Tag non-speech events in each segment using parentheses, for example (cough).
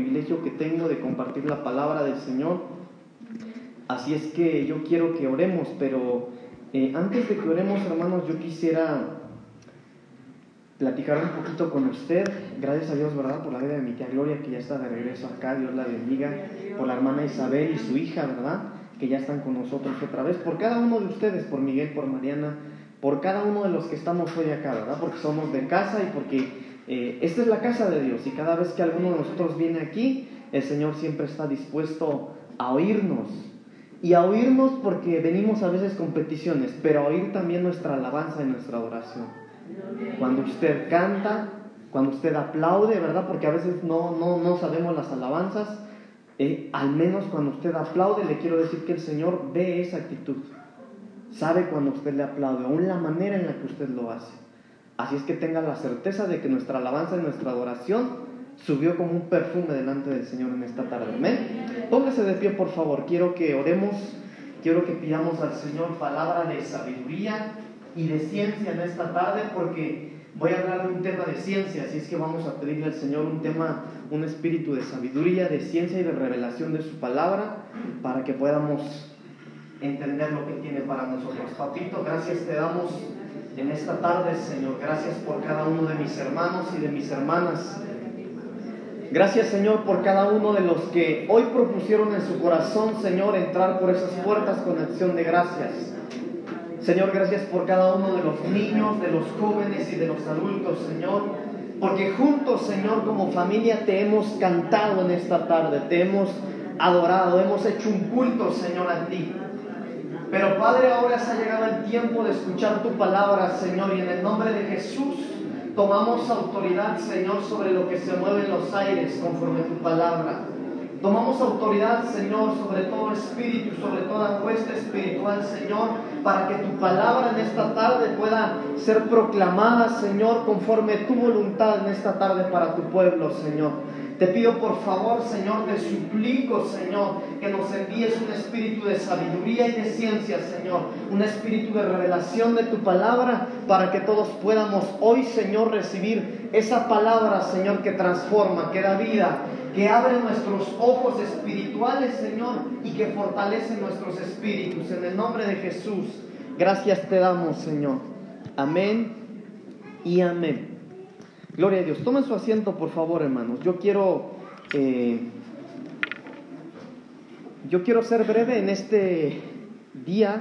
privilegio que tengo de compartir la palabra del Señor. Así es que yo quiero que oremos, pero eh, antes de que oremos, hermanos, yo quisiera platicar un poquito con usted. Gracias a Dios, ¿verdad? Por la vida de mi tía Gloria, que ya está de regreso acá. Dios la bendiga. Por la hermana Isabel y su hija, ¿verdad? Que ya están con nosotros otra vez. Por cada uno de ustedes, por Miguel, por Mariana, por cada uno de los que estamos hoy acá, ¿verdad? Porque somos de casa y porque eh, esta es la casa de Dios. Y cada vez que alguno de nosotros viene aquí, el Señor siempre está dispuesto a oírnos. Y a oírnos porque venimos a veces con peticiones, pero a oír también nuestra alabanza y nuestra adoración. Cuando usted canta, cuando usted aplaude, ¿verdad? Porque a veces no, no, no sabemos las alabanzas. Eh, al menos cuando usted aplaude, le quiero decir que el Señor ve esa actitud. Sabe cuando usted le aplaude, aún la manera en la que usted lo hace. Así es que tenga la certeza de que nuestra alabanza y nuestra adoración subió como un perfume delante del Señor en esta tarde. Amén. Póngase de pie, por favor. Quiero que oremos, quiero que pidamos al Señor palabra de sabiduría y de ciencia en esta tarde, porque voy a hablar de un tema de ciencia, así es que vamos a pedirle al Señor un tema, un espíritu de sabiduría, de ciencia y de revelación de su palabra, para que podamos entender lo que tiene para nosotros. Papito, gracias te damos en esta tarde, Señor. Gracias por cada uno de mis hermanos y de mis hermanas. Gracias, Señor, por cada uno de los que hoy propusieron en su corazón, Señor, entrar por esas puertas con acción de gracias. Señor, gracias por cada uno de los niños, de los jóvenes y de los adultos, Señor. Porque juntos, Señor, como familia te hemos cantado en esta tarde, te hemos adorado, hemos hecho un culto, Señor, a ti. Pero Padre, ahora se ha llegado el tiempo de escuchar tu palabra, Señor, y en el nombre de Jesús tomamos autoridad, Señor, sobre lo que se mueve en los aires conforme tu palabra. Tomamos autoridad, Señor, sobre todo espíritu, sobre toda huesta espiritual, Señor, para que tu palabra en esta tarde pueda ser proclamada, Señor, conforme tu voluntad en esta tarde para tu pueblo, Señor. Te pido por favor, Señor, te suplico, Señor, que nos envíes un espíritu de sabiduría y de ciencia, Señor, un espíritu de revelación de tu palabra, para que todos podamos hoy, Señor, recibir esa palabra, Señor, que transforma, que da vida, que abre nuestros ojos espirituales, Señor, y que fortalece nuestros espíritus. En el nombre de Jesús, gracias te damos, Señor. Amén y amén. Gloria a Dios. Tomen su asiento, por favor, hermanos. Yo quiero, eh, yo quiero ser breve en este día,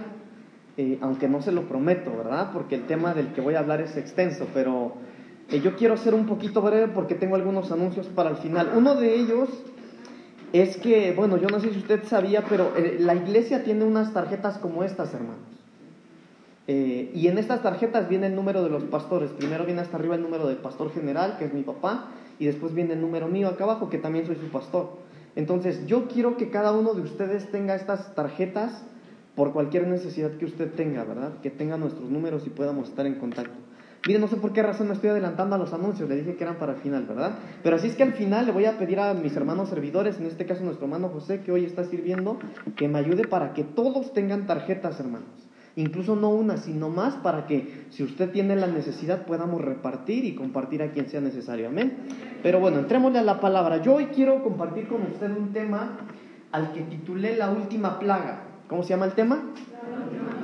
eh, aunque no se lo prometo, ¿verdad? Porque el tema del que voy a hablar es extenso, pero eh, yo quiero ser un poquito breve porque tengo algunos anuncios para el final. Uno de ellos es que, bueno, yo no sé si usted sabía, pero la iglesia tiene unas tarjetas como estas, hermanos. Eh, y en estas tarjetas viene el número de los pastores. Primero viene hasta arriba el número del pastor general, que es mi papá, y después viene el número mío acá abajo, que también soy su pastor. Entonces, yo quiero que cada uno de ustedes tenga estas tarjetas por cualquier necesidad que usted tenga, ¿verdad? Que tenga nuestros números y podamos estar en contacto. Mire, no sé por qué razón me estoy adelantando a los anuncios, le dije que eran para final, ¿verdad? Pero así es que al final le voy a pedir a mis hermanos servidores, en este caso nuestro hermano José, que hoy está sirviendo, que me ayude para que todos tengan tarjetas, hermanos incluso no una, sino más, para que si usted tiene la necesidad podamos repartir y compartir a quien sea necesario. Amén. Pero bueno, entrémosle a la palabra. Yo hoy quiero compartir con usted un tema al que titulé La última plaga. ¿Cómo se llama el tema?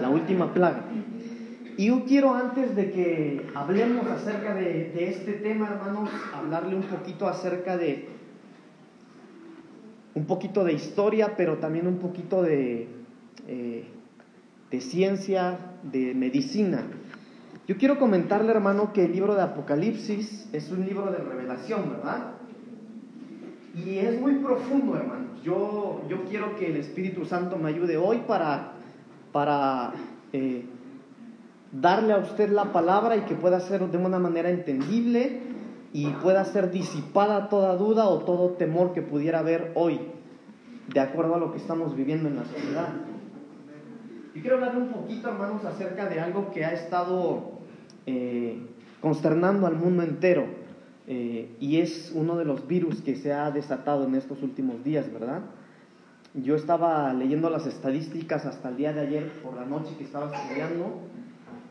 La última plaga. Y yo quiero antes de que hablemos acerca de, este tema, hermanos, hablarle un poquito acerca de un poquito de historia, pero también un poquito de eh, de ciencia, de medicina. Yo quiero comentarle, hermano, que el libro de Apocalipsis es un libro de revelación, ¿verdad? Y es muy profundo, hermano. Yo, yo quiero que el Espíritu Santo me ayude hoy para, para eh, darle a usted la palabra y que pueda ser de una manera entendible y pueda ser disipada toda duda o todo temor que pudiera haber hoy, de acuerdo a lo que estamos viviendo en la sociedad. Y quiero hablar un poquito, hermanos, acerca de algo que ha estado eh, consternando al mundo entero. Eh, y es uno de los virus que se ha desatado en estos últimos días, ¿verdad? Yo estaba leyendo las estadísticas hasta el día de ayer por la noche que estaba estudiando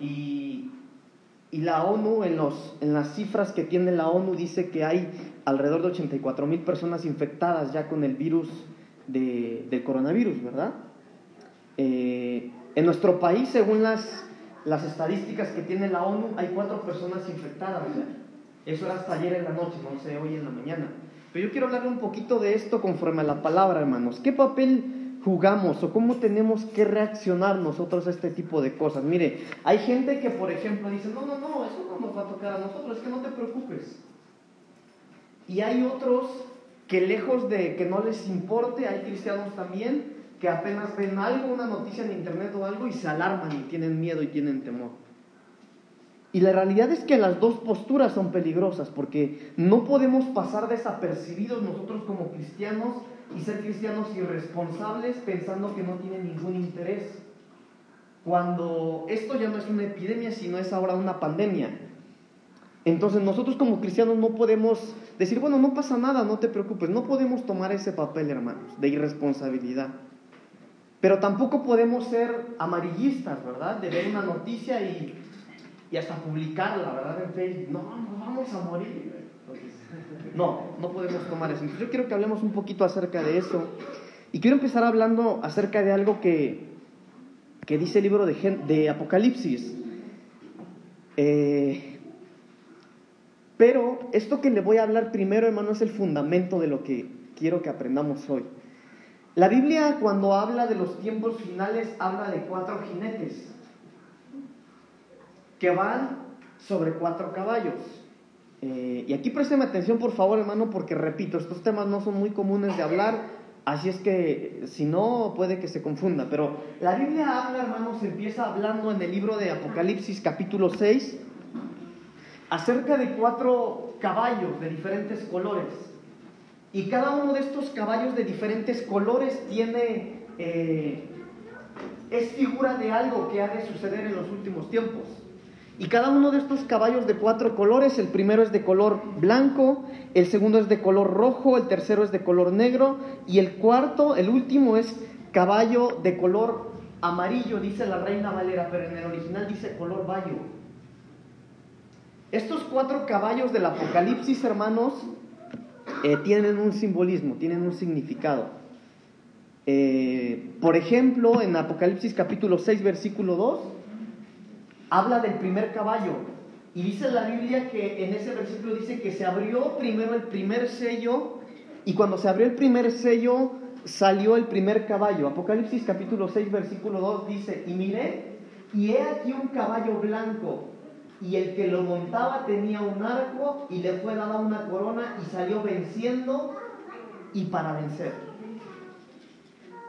y, y la ONU, en, los, en las cifras que tiene la ONU, dice que hay alrededor de 84 mil personas infectadas ya con el virus del coronavirus, ¿verdad? Eh, en nuestro país, según las, las estadísticas que tiene la ONU, hay cuatro personas infectadas. Eso era hasta ayer en la noche, no sé, hoy en la mañana. Pero yo quiero hablarle un poquito de esto conforme a la palabra, hermanos. ¿Qué papel jugamos o cómo tenemos que reaccionar nosotros a este tipo de cosas? Mire, hay gente que, por ejemplo, dice, no, no, no, eso no nos va a tocar a nosotros, es que no te preocupes. Y hay otros que lejos de que no les importe, hay cristianos también que apenas ven algo, una noticia en internet o algo y se alarman y tienen miedo y tienen temor. Y la realidad es que las dos posturas son peligrosas porque no podemos pasar desapercibidos nosotros como cristianos y ser cristianos irresponsables pensando que no tienen ningún interés. Cuando esto ya no es una epidemia, sino es ahora una pandemia. Entonces nosotros como cristianos no podemos decir, bueno, no pasa nada, no te preocupes, no podemos tomar ese papel, hermanos, de irresponsabilidad. Pero tampoco podemos ser amarillistas, ¿verdad? De ver una noticia y y hasta publicarla, ¿verdad? En Facebook. No, no vamos a morir. (laughs) No, no podemos tomar eso. Entonces yo quiero que hablemos un poquito acerca de eso. Y quiero empezar hablando acerca de algo que, que dice el libro de, de Apocalipsis. Eh, pero esto que le voy a hablar primero, hermano, es el fundamento de lo que quiero que aprendamos hoy. La Biblia cuando habla de los tiempos finales habla de cuatro jinetes que van sobre cuatro caballos. Eh, y aquí présteme atención, por favor, hermano, porque repito, estos temas no son muy comunes de hablar, así es que si no, puede que se confunda. Pero la Biblia habla, hermanos, empieza hablando en el libro de Apocalipsis, capítulo 6, acerca de cuatro caballos de diferentes colores. Y cada uno de estos caballos de diferentes colores tiene, eh, es figura de algo que ha de suceder en los últimos tiempos. Y cada uno de estos caballos de cuatro colores, el primero es de color blanco, el segundo es de color rojo, el tercero es de color negro y el cuarto, el último es caballo de color amarillo, dice la Reina Valera, pero en el original dice color bayo. Estos cuatro caballos del Apocalipsis, hermanos, eh, tienen un simbolismo, tienen un significado. Eh, por ejemplo, en Apocalipsis capítulo 6, versículo 2, habla del primer caballo. Y dice la Biblia que en ese versículo dice que se abrió primero el primer sello y cuando se abrió el primer sello salió el primer caballo. Apocalipsis capítulo 6 versículo 2 dice, y miré, y he aquí un caballo blanco, y el que lo montaba tenía un arco y le fue dada una corona y salió venciendo y para vencer.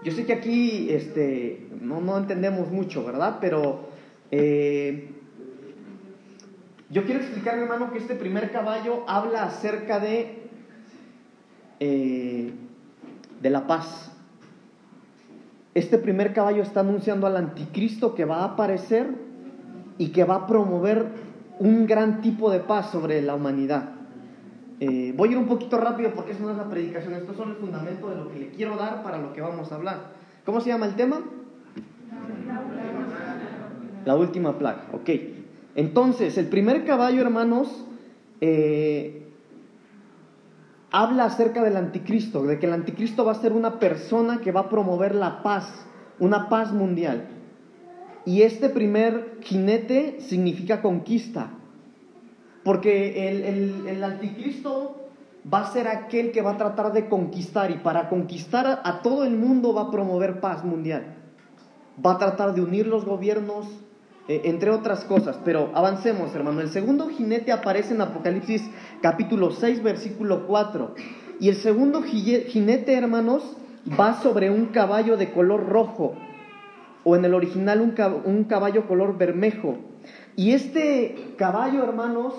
Yo sé que aquí este, no, no entendemos mucho, ¿verdad? Pero eh, yo quiero explicar, hermano, que este primer caballo habla acerca de, eh, de la paz. Este primer caballo está anunciando al anticristo que va a aparecer y que va a promover un gran tipo de paz sobre la humanidad. Eh, voy a ir un poquito rápido porque eso no es la predicación, esto es el fundamento de lo que le quiero dar para lo que vamos a hablar. ¿Cómo se llama el tema? La última plaga, ok. Entonces, el primer caballo, hermanos, eh, habla acerca del anticristo, de que el anticristo va a ser una persona que va a promover la paz, una paz mundial. Y este primer jinete significa conquista, porque el, el anticristo va a ser aquel que va a tratar de conquistar y para conquistar a todo el mundo va a promover paz mundial. Va a tratar de unir los gobiernos, eh, entre otras cosas. Pero avancemos, hermano. El segundo jinete aparece en Apocalipsis capítulo 6, versículo 4. Y el segundo jinete, hermanos, va sobre un caballo de color rojo, o en el original un, caballo color bermejo. Y este caballo, hermanos,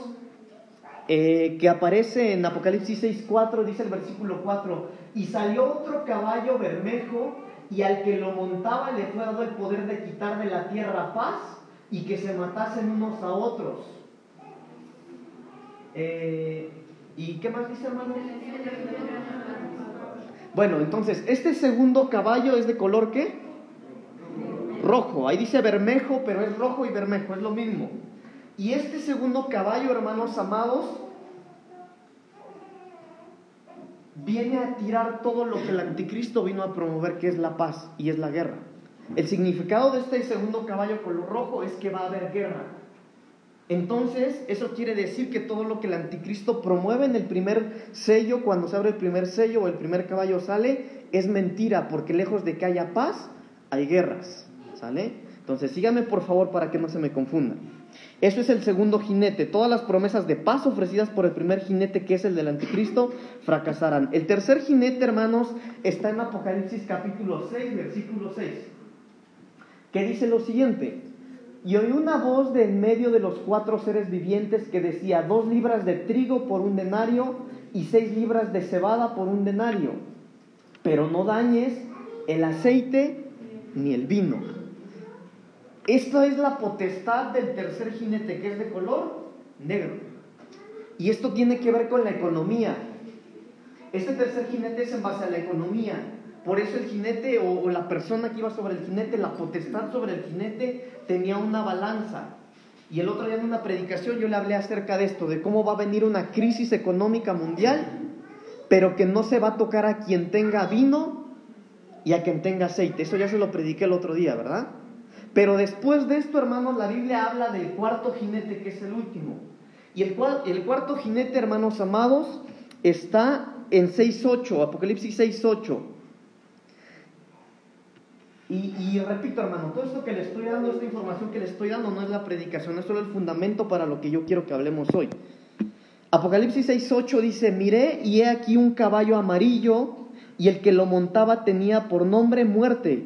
eh, que aparece en Apocalipsis 6, 4, dice el versículo 4, y salió otro caballo bermejo, y al que lo montaba le fue dado el poder de quitar de la tierra paz y que se matasen unos a otros. Eh, ¿Y qué más dice hermano? Bueno, entonces, este segundo caballo es de color qué? Rojo. Ahí dice bermejo, pero es rojo y bermejo, es lo mismo. Y este segundo caballo, hermanos amados, viene a tirar todo lo que el anticristo vino a promover, que es la paz y es la guerra. El significado de este segundo caballo color rojo es que va a haber guerra. Entonces, eso quiere decir que todo lo que el anticristo promueve en el primer sello, cuando se abre el primer sello o el primer caballo sale, es mentira, porque lejos de que haya paz, hay guerras. ¿Sale? Entonces, síganme por favor para que no se me confundan. Eso es el segundo jinete. Todas las promesas de paz ofrecidas por el primer jinete, que es el del anticristo, fracasarán. El tercer jinete, hermanos, está en Apocalipsis capítulo 6, versículo 6, que dice lo siguiente. Y oí una voz de en medio de los cuatro seres vivientes que decía, dos libras de trigo por un denario y seis libras de cebada por un denario, pero no dañes el aceite ni el vino. Esto es la potestad del tercer jinete, que es de color negro. Y esto tiene que ver con la economía. Este tercer jinete es en base a la economía. Por eso el jinete o, la persona que iba sobre el jinete, la potestad sobre el jinete, tenía una balanza. Y el otro día en una predicación yo le hablé acerca de esto, de cómo va a venir una crisis económica mundial, pero que no se va a tocar a quien tenga vino y a quien tenga aceite. Eso ya se lo prediqué el otro día, ¿verdad? Pero después de esto, hermanos, la Biblia habla del cuarto jinete, que es el último. Y el, cuarto jinete, hermanos amados, está en 6.8, Apocalipsis 6.8. Y, repito, hermano, todo esto que le estoy dando, esta información que le estoy dando, no es la predicación, es solo el fundamento para lo que yo quiero que hablemos hoy. Apocalipsis 6:8 dice, miré y he aquí un caballo amarillo, y el que lo montaba tenía por nombre muerte,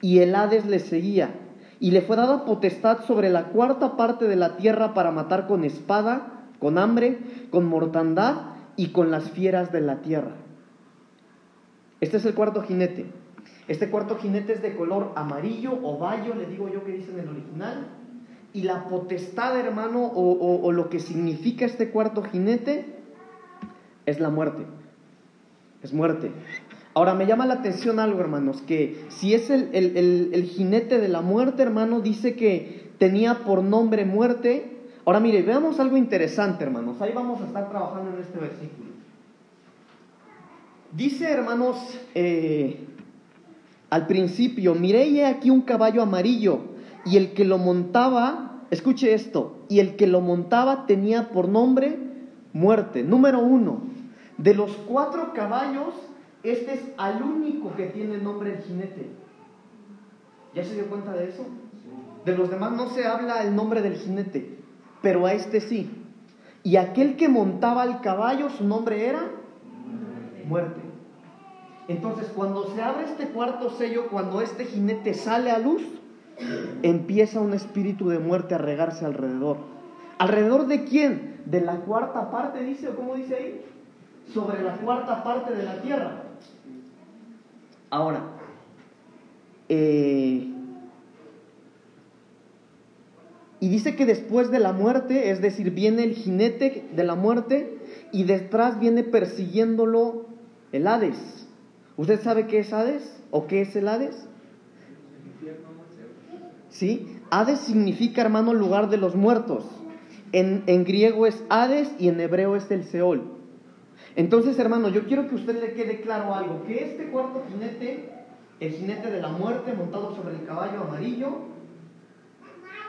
y el Hades le seguía, y le fue dada potestad sobre la cuarta parte de la tierra para matar con espada, con hambre, con mortandad y con las fieras de la tierra. Este es el cuarto jinete. Este cuarto jinete es de color amarillo o bayo, le digo yo que dice en el original. Y la potestad, hermano, o, lo que significa este cuarto jinete, es la muerte. Es muerte. Ahora me llama la atención algo, hermanos, que si es el, el, jinete de la muerte, hermano, dice que tenía por nombre muerte. Ahora mire, veamos algo interesante, hermanos. Ahí vamos a estar trabajando en este versículo. Dice, hermanos, eh, al principio, miré aquí un caballo amarillo y el que lo montaba, escuche esto, y el que lo montaba tenía por nombre muerte. Número uno, de los cuatro caballos, este es al único que tiene nombre el jinete. ¿Ya se dio cuenta de eso? De los demás no se habla el nombre del jinete, pero a este sí. Y aquel que montaba el caballo, su nombre era muerte. Entonces, cuando se abre este cuarto sello, cuando este jinete sale a luz, empieza un espíritu de muerte a regarse alrededor. ¿Alrededor de quién? De la cuarta parte, dice, o cómo dice ahí, sobre la cuarta parte de la tierra. Ahora, eh, y dice que después de la muerte, es decir, viene el jinete de la muerte y detrás viene persiguiéndolo el Hades. ¿Usted sabe qué es Hades o qué es el Hades? ¿Sí? Hades significa, hermano, lugar de los muertos. En, en, griego es Hades y en hebreo es el Seol. Entonces, hermano, yo quiero que usted le quede claro algo, que este cuarto jinete, el jinete de la muerte montado sobre el caballo amarillo,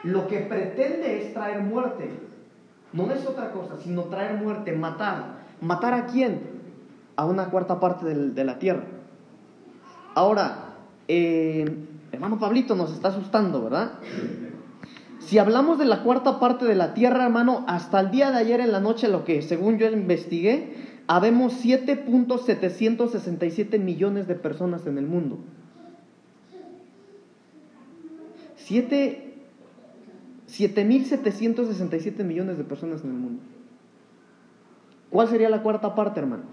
lo que pretende es traer muerte. No es otra cosa, sino traer muerte, matar. ¿Matar a quién? A una cuarta parte de la tierra. Ahora, eh, hermano Pablito nos está asustando, ¿verdad? Si hablamos de la cuarta parte de la tierra, hermano, hasta el día de ayer en la noche, lo que según yo investigué, habemos 7.767 millones de personas en el mundo. 7.767 millones de personas en el mundo. ¿Cuál sería la cuarta parte, hermanos?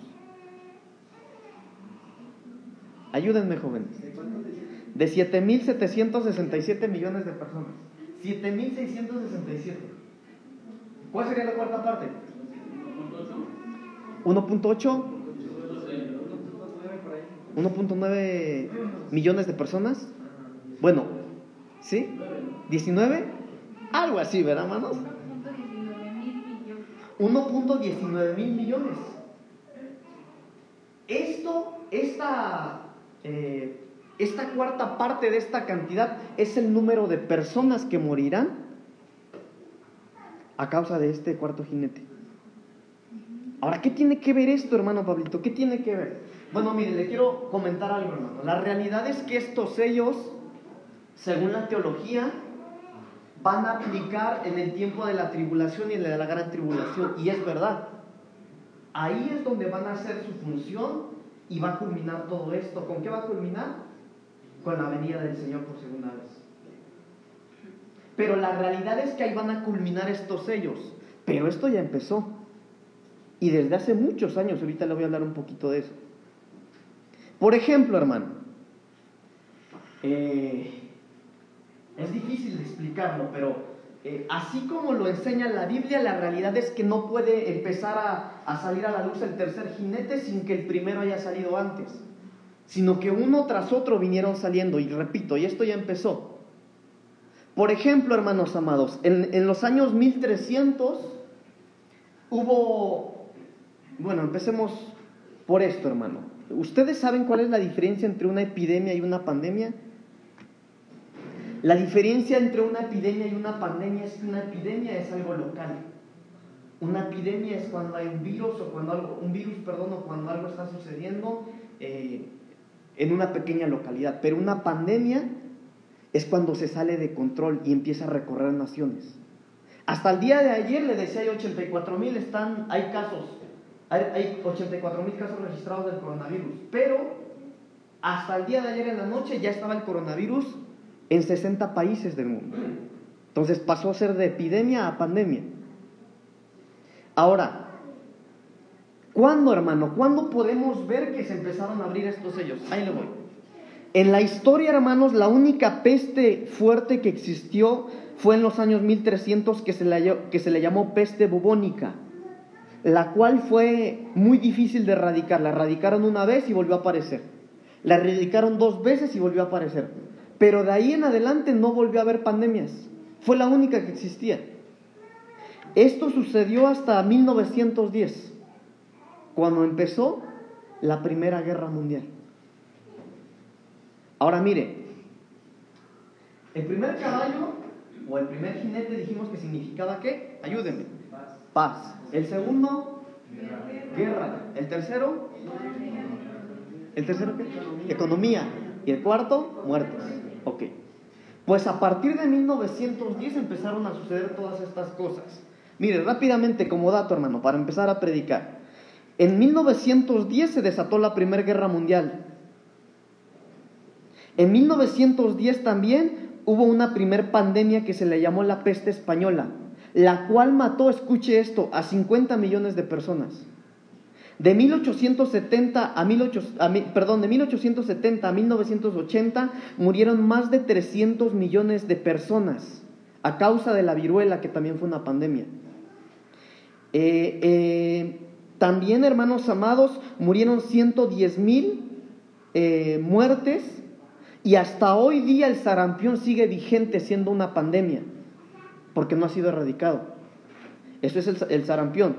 Ayúdenme, jóvenes. De 7.767 millones de personas. 7.667. ¿Cuál sería la cuarta parte? 1.8. 1.9 millones de personas. Bueno, ¿sí? ¿19? Algo así, ¿verdad, hermanos? 1.19 mil millones. esto, esta, eh, esta cuarta parte de esta cantidad es el número de personas que morirán a causa de este cuarto jinete. Ahora, ¿qué tiene que ver esto, hermano Pablito? ¿Qué tiene que ver? Bueno, mire, le quiero comentar algo, hermano. La realidad es que estos sellos, según la teología, van a aplicar en el tiempo de la tribulación y de la gran tribulación. Y es verdad. Ahí es donde van a hacer su función y va a culminar todo esto. ¿Con qué va a culminar? Con la venida del Señor por segunda vez. Pero la realidad es que ahí van a culminar estos sellos. Pero esto ya empezó. Y desde hace muchos años, ahorita le voy a hablar un poquito de eso. Por ejemplo, hermano, eh, es difícil de explicarlo, pero eh, así como lo enseña la Biblia, la realidad es que no puede empezar a, salir a la luz el tercer jinete sin que el primero haya salido antes, sino que uno tras otro vinieron saliendo. Y repito, y esto ya empezó. Por ejemplo, hermanos amados, en, en los años 1300 hubo bueno, empecemos por esto, hermano. ¿Ustedes saben cuál es la diferencia entre una epidemia y una pandemia? La diferencia entre una epidemia y una pandemia es que una epidemia es algo local. Una epidemia es cuando hay un virus o cuando algo, un virus, perdón, o cuando algo está sucediendo eh, en una pequeña localidad. Pero una pandemia es cuando se sale de control y empieza a recorrer naciones. Hasta el día de ayer le decía hay 84 mil, hay casos hay, 84 mil casos registrados del coronavirus, pero hasta el día de ayer en la noche ya estaba el coronavirus en 60 países del mundo. Entonces pasó a ser de epidemia a pandemia. Ahora, ¿cuándo, hermano? ¿Cuándo podemos ver que se empezaron a abrir estos sellos? Ahí le voy. En la historia, hermanos, la única peste fuerte que existió fue en los años 1300 que se le, que se le llamó peste bubónica la cual fue muy difícil de erradicar. La erradicaron una vez y volvió a aparecer. La erradicaron dos veces y volvió a aparecer. Pero de ahí en adelante no volvió a haber pandemias. Fue la única que existía. Esto sucedió hasta 1910, cuando empezó la Primera Guerra Mundial. Ahora mire, el primer caballo o el primer jinete dijimos que significaba qué? Ayúdenme. Paz. El segundo, guerra. El tercero, ¿el tercero qué? Economía. Y el cuarto, muertes. Ok. Pues a partir de 1910 empezaron a suceder todas estas cosas. Mire, rápidamente como dato, hermano, para empezar a predicar. En 1910 se desató la Primera Guerra Mundial. En 1910 también hubo una primer pandemia que se le llamó la peste española la cual mató, escuche esto, a 50 millones de personas. De 1870 a, 18, perdón, de 1870 a 1980 murieron más de 300 millones de personas a causa de la viruela, que también fue una pandemia. Eh, eh, también, hermanos amados, murieron 110 mil eh, muertes y hasta hoy día el sarampión sigue vigente siendo una pandemia porque no ha sido erradicado. Eso es el, sarampión.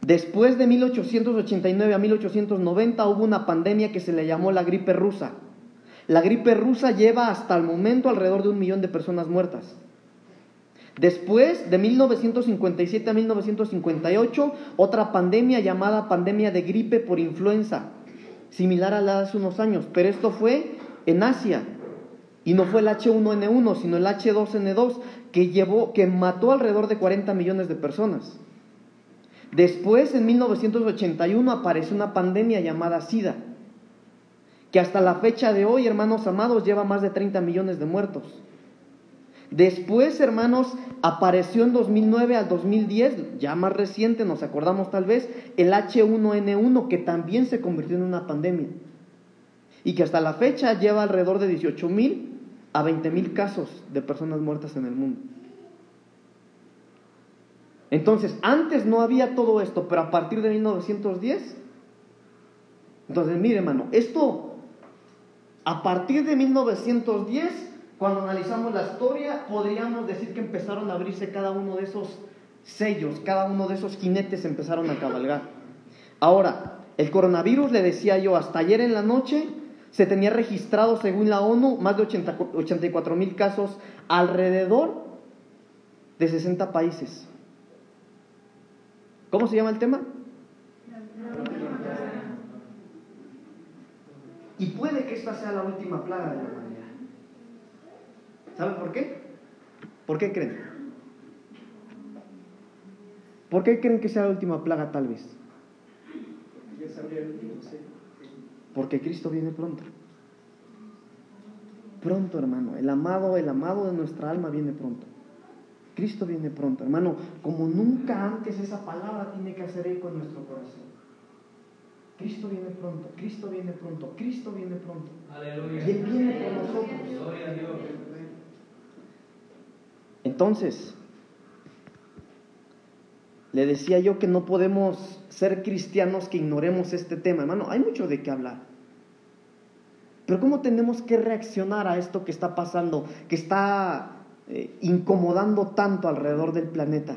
Después de 1889 a 1890 hubo una pandemia que se le llamó la gripe rusa. La gripe rusa lleva hasta el momento alrededor de un millón de personas muertas. Después, de 1957 a 1958, otra pandemia llamada pandemia de gripe por influenza, similar a la de hace unos años, pero esto fue en Asia. Y no fue el H1N1, sino el H2N2, que, llevó, que mató alrededor de 40 millones de personas. Después, en 1981, apareció una pandemia llamada SIDA, que hasta la fecha de hoy, hermanos amados, lleva más de 30 millones de muertos. Después, hermanos, apareció en 2009 al 2010, ya más reciente, nos acordamos tal vez, el H1N1, que también se convirtió en una pandemia. Y que hasta la fecha lleva alrededor de 18 mil a 20.000 casos de personas muertas en el mundo. Entonces, antes no había todo esto, pero a partir de 1910, entonces mire hermano, esto, a partir de 1910, cuando analizamos la historia, podríamos decir que empezaron a abrirse cada uno de esos sellos, cada uno de esos jinetes empezaron a cabalgar. Ahora, el coronavirus, le decía yo, hasta ayer en la noche se tenía registrado, según la ONU, más de 84 mil casos alrededor de 60 países. ¿Cómo se llama el tema? Y puede que esta sea la última plaga de la humanidad. ¿Saben por qué? ¿Por qué creen? ¿Por qué creen que sea la última plaga tal vez? Porque Cristo viene pronto. Pronto, hermano. El amado, el amado de nuestra alma viene pronto. Cristo viene pronto, hermano. Como nunca antes esa palabra tiene que hacer eco en nuestro corazón. Cristo viene pronto, Cristo viene pronto, Cristo viene pronto. Y Él viene por nosotros. Entonces, le decía yo que no podemos ser cristianos que ignoremos este tema. Hermano, hay mucho de qué hablar. Pero ¿cómo tenemos que reaccionar a esto que está pasando, que está eh, incomodando tanto alrededor del planeta?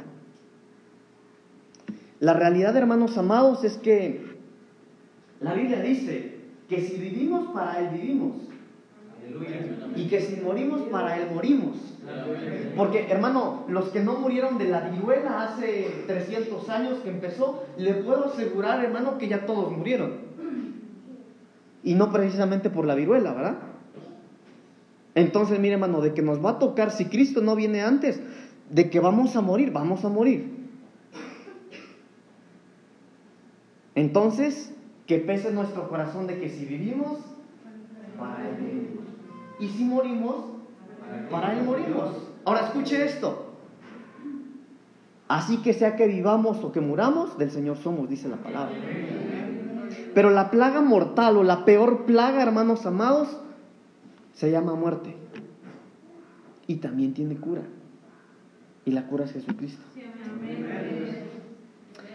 La realidad, hermanos amados, es que la Biblia dice que si vivimos, para Él vivimos. Y que si morimos, para Él morimos. Porque, hermano, los que no murieron de la viruela hace 300 años que empezó, le puedo asegurar, hermano, que ya todos murieron. Y no precisamente por la viruela, ¿verdad? Entonces, mire, hermano, de que nos va a tocar, si Cristo no viene antes, de que vamos a morir, vamos a morir. Entonces, que pese nuestro corazón de que si vivimos, para Él vivimos. Y si morimos, para Él morimos. Ahora escuche esto. Así que sea que vivamos o que muramos, del Señor somos, dice la palabra. Pero la plaga mortal o la peor plaga, hermanos amados, se llama muerte. Y también tiene cura. Y la cura es Jesucristo.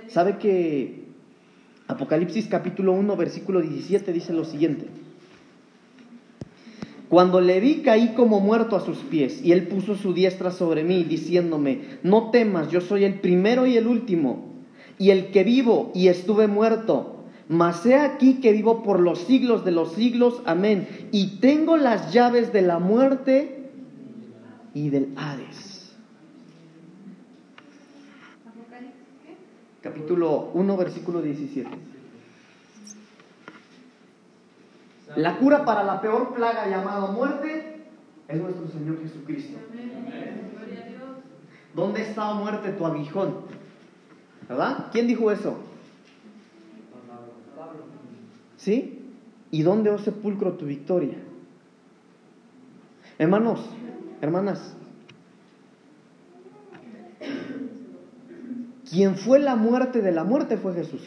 ¿Sabe que Apocalipsis capítulo 1, versículo 17 dice lo siguiente. Cuando le vi caí como muerto a sus pies y él puso su diestra sobre mí diciéndome, no temas, yo soy el primero y el último y el que vivo y estuve muerto. Mas he aquí que vivo por los siglos de los siglos, amén. Y tengo las llaves de la muerte y del Hades. capítulo 1, versículo 17. La cura para la peor plaga llamada muerte es nuestro Señor Jesucristo. ¿Dónde está muerte tu aguijón? ¿Verdad? ¿Quién dijo eso? ¿Sí? ¿Y dónde, oh sepulcro, tu victoria? Hermanos, hermanas, Quien fue la muerte de la muerte fue Jesús.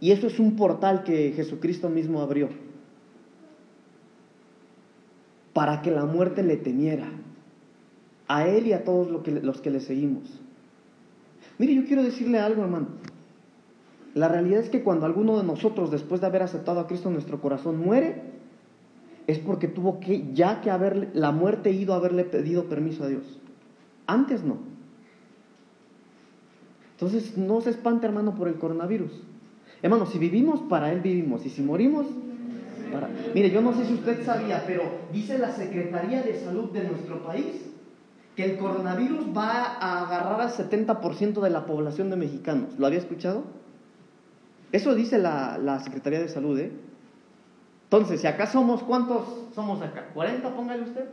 Y eso es un portal que Jesucristo mismo abrió. Para que la muerte le temiera. A él y a todos los que le seguimos. Mire, yo quiero decirle algo, hermano. La realidad es que cuando alguno de nosotros, después de haber aceptado a Cristo en nuestro corazón, muere, es porque tuvo que, ya que haberle, la muerte ido a haberle pedido permiso a Dios. Antes no. Entonces, no se espante, hermano, por el coronavirus. Hermano, si vivimos, para Él vivimos. Y si morimos, para... Mire, yo no sé si usted sabía, pero dice la Secretaría de Salud de nuestro país que el coronavirus va a agarrar al 70% de la población de mexicanos. ¿Lo había escuchado? Eso dice la, Secretaría de Salud, ¿eh? Entonces, si acá somos, ¿cuántos somos acá? ¿40, póngale usted?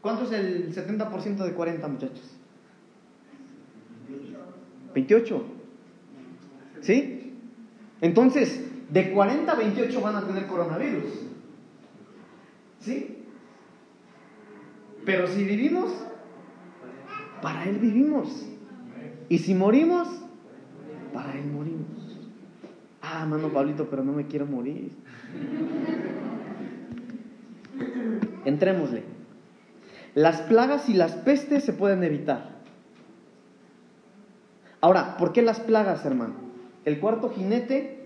¿Cuánto es el 70% de 40, muchachos? 28. ¿Sí? Entonces, de 40 a 28 van a tener coronavirus. ¿Sí? Pero si vivimos, para Él vivimos. Y si morimos, para Él morimos. Ah, mano Pablito, pero no me quiero morir. Entrémosle. Las plagas y las pestes se pueden evitar. Ahora, ¿por qué las plagas, hermano? El cuarto jinete,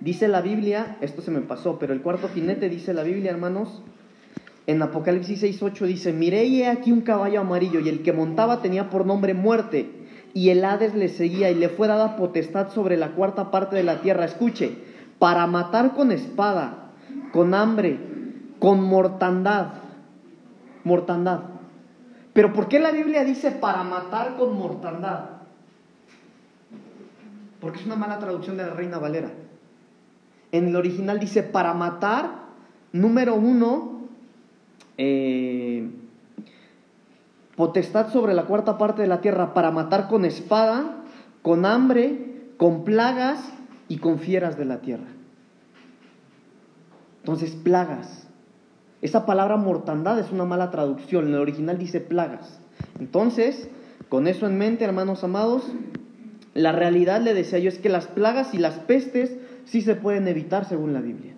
dice la Biblia, esto se me pasó, pero el cuarto jinete dice la Biblia, hermanos, en Apocalipsis 6.8 dice, miré y he aquí un caballo amarillo y el que montaba tenía por nombre muerte y el Hades le seguía y le fue dada potestad sobre la cuarta parte de la tierra. Escuche, para matar con espada, con hambre, con mortandad. Mortandad. Pero ¿por qué la Biblia dice para matar con mortandad? Porque es una mala traducción de la Reina Valera. En el original dice para matar, número uno, eh, potestad sobre la cuarta parte de la tierra para matar con espada, con hambre, con plagas y con fieras de la tierra. Entonces, plagas. Esa palabra mortandad es una mala traducción, en el original dice plagas. Entonces, con eso en mente, hermanos amados, la realidad, le decía yo, es que las plagas y las pestes sí se pueden evitar según la Biblia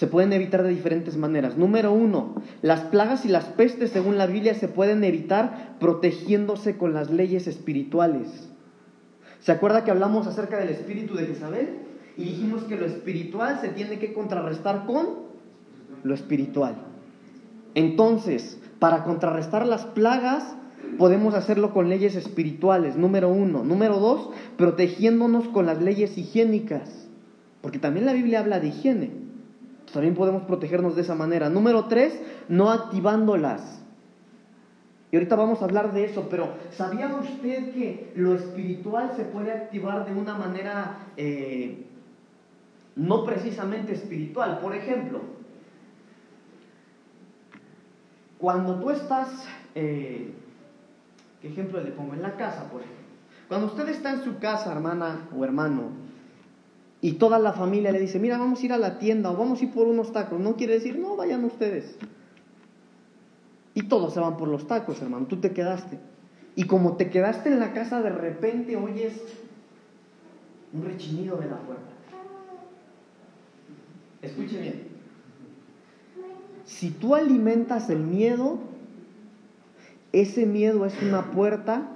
se pueden evitar de diferentes maneras. Número uno, las plagas y las pestes, según la Biblia, se pueden evitar protegiéndose con las leyes espirituales. ¿Se acuerda que hablamos acerca del espíritu de Jezabel? Y dijimos que lo espiritual se tiene que contrarrestar con lo espiritual. Entonces, para contrarrestar las plagas, podemos hacerlo con leyes espirituales, número uno. Número dos, protegiéndonos con las leyes higiénicas. Porque también la Biblia habla de higiene. También podemos protegernos de esa manera. Número tres, no activándolas. Y ahorita vamos a hablar de eso, pero ¿sabía usted que lo espiritual se puede activar de una manera eh, no precisamente espiritual? Por ejemplo, cuando tú estás, eh, ¿qué ejemplo le pongo? En la casa, por ejemplo. Cuando usted está en su casa, hermana o hermano, y toda la familia le dice, mira, vamos a ir a la tienda o vamos a ir por unos tacos. No quiere decir, no, vayan ustedes. Y todos se van por los tacos, hermano. Tú te quedaste. Y como te quedaste en la casa, de repente oyes un rechinido de la puerta. Escuche bien. Si tú alimentas el miedo, ese miedo es una puerta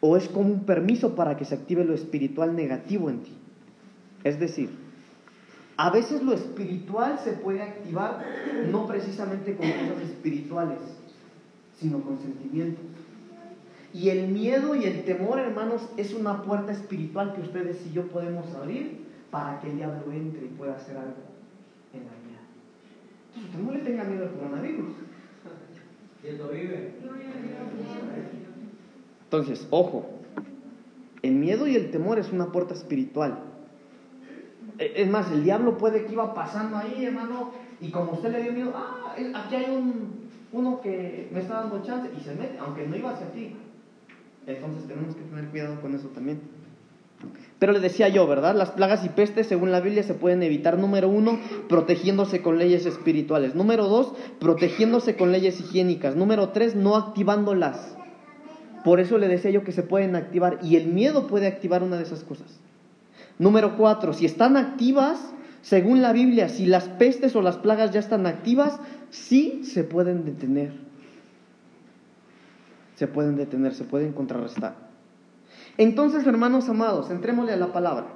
o es como un permiso para que se active lo espiritual negativo en ti. Es decir, a veces lo espiritual se puede activar no precisamente con cosas espirituales, sino con sentimientos. Y el miedo y el temor, hermanos, es una puerta espiritual que ustedes y yo podemos abrir para que el diablo entre y pueda hacer algo en la vida. Entonces, usted no le tenga miedo al coronavirus. Entonces, ojo, el miedo y el temor es una puerta espiritual. E, es más, el diablo puede que iba pasando ahí, hermano, y como usted le dio miedo, ah, aquí hay un, uno que me está dando chance, y se mete, aunque no iba hacia ti. Entonces tenemos que tener cuidado con eso también. Pero le decía yo, ¿verdad? Las plagas y pestes, según la Biblia, se pueden evitar, número uno, protegiéndose con leyes espirituales. Número dos, protegiéndose con leyes higiénicas. Número tres, no activándolas. Por eso le decía yo que se pueden activar y el miedo puede activar una de esas cosas. Número cuatro, si están activas, según la Biblia, si las pestes o las plagas ya están activas, sí se pueden detener. Se pueden detener, se pueden contrarrestar. Entonces, hermanos amados, entrémosle a la palabra.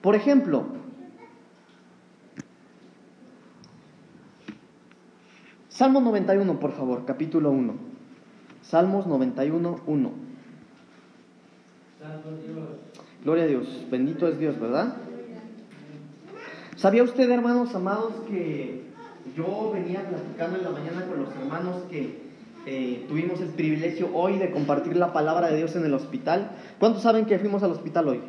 Por ejemplo, Salmo 91, por favor, capítulo 1. Salmos 91, 1. Gloria a Dios, bendito es Dios, ¿verdad? ¿Sabía usted, hermanos amados, que yo venía platicando en la mañana con los hermanos que eh, tuvimos el privilegio hoy de compartir la palabra de Dios en el hospital? ¿Cuántos saben que fuimos al hospital hoy?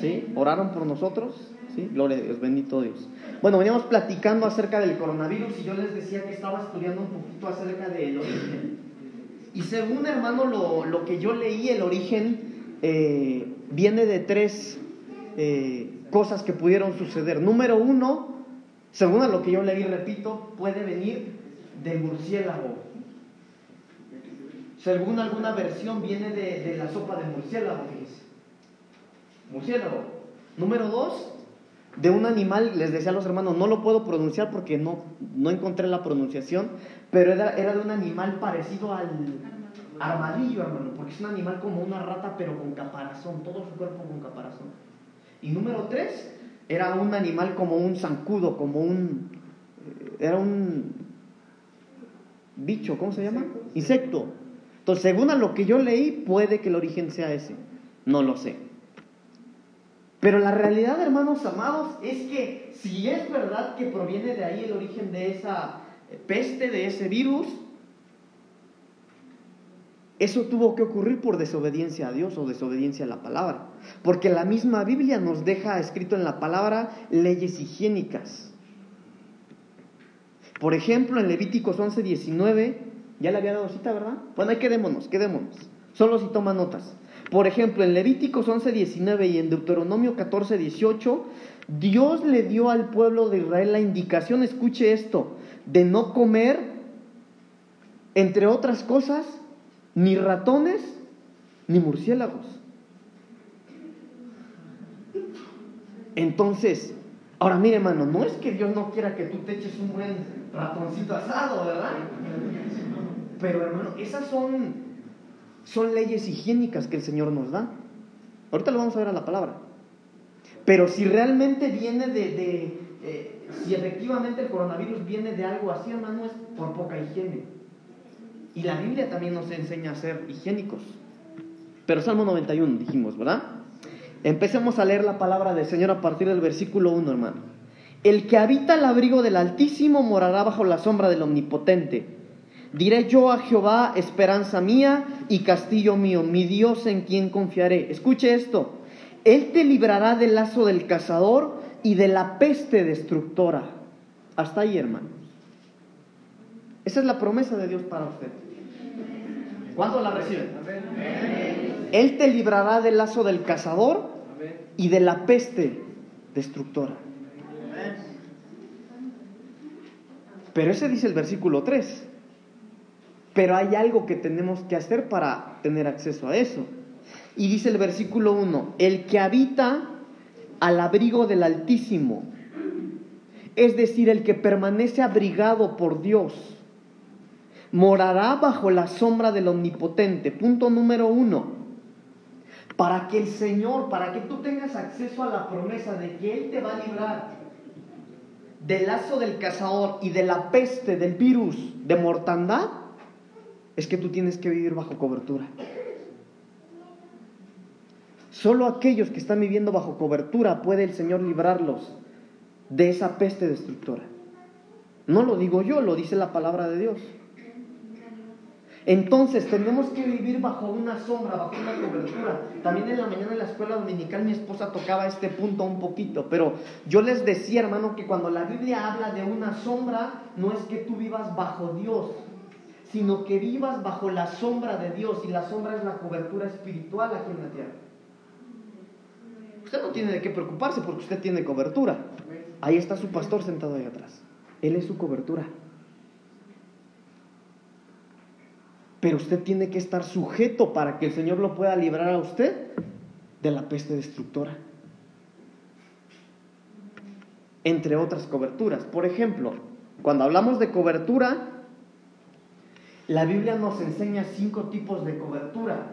¿Sí? ¿Oraron por nosotros? ¿Sí? Gloria a Dios, bendito Dios. Bueno, veníamos platicando acerca del coronavirus y yo les decía que estaba estudiando un poquito acerca del origen y según hermano, lo, que yo leí, el origen eh, viene de tres eh, cosas que pudieron suceder. Número uno, según lo que yo leí, repito, puede venir del murciélago. Según alguna versión, viene de, la sopa de murciélago, fíjese. Murciélago. Número dos, de un animal, les decía a los hermanos, no lo puedo pronunciar porque no, no encontré la pronunciación, pero era, de un animal parecido al armadillo, hermano, porque es un animal como una rata, pero con caparazón, todo su cuerpo con caparazón. Y número tres, era un animal como un zancudo, como un... Eh, era un bicho, ¿cómo se llama? Insecto. Entonces, según a lo que yo leí, puede que el origen sea ese. No lo sé. Pero la realidad, hermanos amados, es que si es verdad que proviene de ahí el origen de esa peste, de ese virus, eso tuvo que ocurrir por desobediencia a Dios o desobediencia a la palabra. Porque la misma Biblia nos deja escrito en la palabra leyes higiénicas. Por ejemplo, en Levíticos 11, 19, ya le había dado cita, ¿verdad? Bueno, ahí quedémonos, quedémonos. Solo si toma notas. Por ejemplo, en Levíticos 11, 19 y en Deuteronomio 14, 18, Dios le dio al pueblo de Israel la indicación, escuche esto, de no comer, entre otras cosas, ni ratones, ni murciélagos. Entonces, ahora mire hermano, no es que Dios no quiera que tú te eches un buen ratoncito asado, ¿verdad? Pero hermano, esas son, son leyes higiénicas que el Señor nos da. Ahorita lo vamos a ver a la palabra. Pero si realmente viene de, eh, si efectivamente el coronavirus viene de algo así, hermano, es por poca higiene. Y la Biblia también nos enseña a ser higiénicos. Pero Salmo 91 dijimos, ¿verdad? Empecemos a leer la palabra del Señor a partir del versículo 1, hermano. El que habita el abrigo del Altísimo morará bajo la sombra del Omnipotente. Diré yo a Jehová, esperanza mía y castillo mío, mi Dios en quien confiaré. Escuche esto. Él te librará del lazo del cazador y de la peste destructora. Hasta ahí, hermanos. Esa es la promesa de Dios para usted. ¿Cuándo la reciben? Él te librará del lazo del cazador y de la peste destructora. Pero ese dice el versículo 3. Pero hay algo que tenemos que hacer para tener acceso a eso. Y dice el versículo 1, el que habita al abrigo del Altísimo, es decir, el que permanece abrigado por Dios, morará bajo la sombra del Omnipotente. Punto número uno. Para que el Señor, para que tú tengas acceso a la promesa de que Él te va a librar del lazo del cazador y de la peste, del virus de mortandad, es que tú tienes que vivir bajo cobertura. Solo aquellos que están viviendo bajo cobertura puede el Señor librarlos de esa peste destructora. No lo digo yo, lo dice la palabra de Dios. Entonces tenemos que vivir bajo una sombra, bajo una cobertura. También en la mañana en la escuela dominical mi esposa tocaba este punto un poquito, pero yo les decía, hermano, que cuando la Biblia habla de una sombra, no es que tú vivas bajo Dios, sino que vivas bajo la sombra de Dios y la sombra es la cobertura espiritual aquí en la tierra. Usted no tiene de qué preocuparse porque usted tiene cobertura. Ahí está su pastor sentado ahí atrás. Él es su cobertura. Pero usted tiene que estar sujeto para que el Señor lo pueda librar a usted de la peste destructora. Entre otras coberturas. Por ejemplo, cuando hablamos de cobertura, la Biblia nos enseña cinco tipos de cobertura.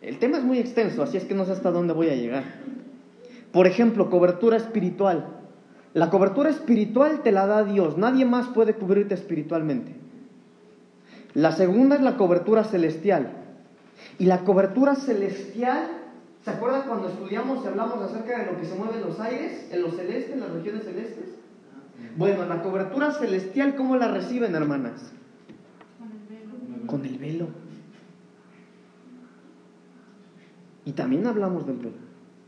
El tema es muy extenso, así es que no sé hasta dónde voy a llegar. Por ejemplo, cobertura espiritual. La cobertura espiritual te la da Dios, nadie más puede cubrirte espiritualmente. La segunda es la cobertura celestial. Y la cobertura celestial, ¿se acuerdan cuando estudiamos y hablamos acerca de lo que se mueve en los aires, en los celestes, en las regiones celestes? Bueno, la cobertura celestial, ¿cómo la reciben, hermanas? Con el velo. Y también hablamos del velo.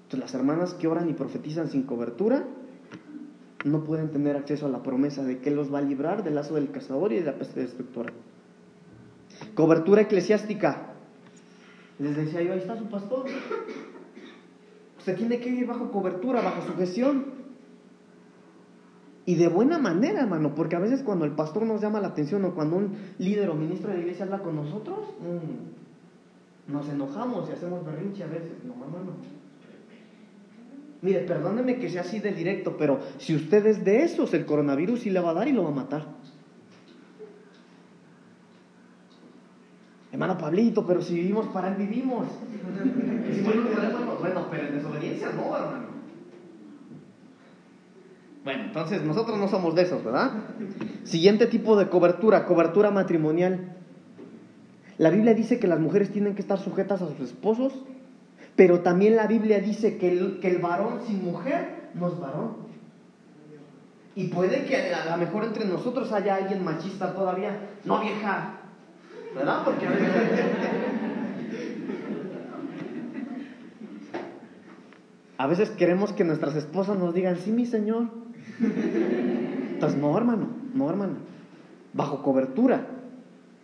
Entonces, las hermanas que oran y profetizan sin cobertura no pueden tener acceso a la promesa de que los va a librar del lazo del cazador y de la peste destructora. Cobertura eclesiástica. Les decía yo, ahí está su pastor. Usted tiene que ir bajo cobertura, bajo su gestión. Y de buena manera, hermano, porque a veces cuando el pastor nos llama la atención o cuando un líder o ministro de iglesia habla con nosotros, mmm, nos enojamos y hacemos berrinche a veces. No, hermano. Mire, perdóneme que sea así de directo, pero si usted es de esos, el coronavirus sí le va a dar y lo va a matar. Hermano Pablito, pero si vivimos para Él, vivimos. (laughs) bueno, pero en desobediencia no, hermano. Bueno, entonces nosotros no somos de esos, ¿verdad? Siguiente tipo de cobertura, cobertura matrimonial. La Biblia dice que las mujeres tienen que estar sujetas a sus esposos, pero también la Biblia dice que el, que el varón sin mujer no es varón. Y puede que a lo mejor entre nosotros haya alguien machista todavía. No, vieja. ¿Verdad? Porque a veces... A veces queremos que nuestras esposas nos digan, sí, mi señor. Entonces, no, hermano, no, hermano. Bajo cobertura.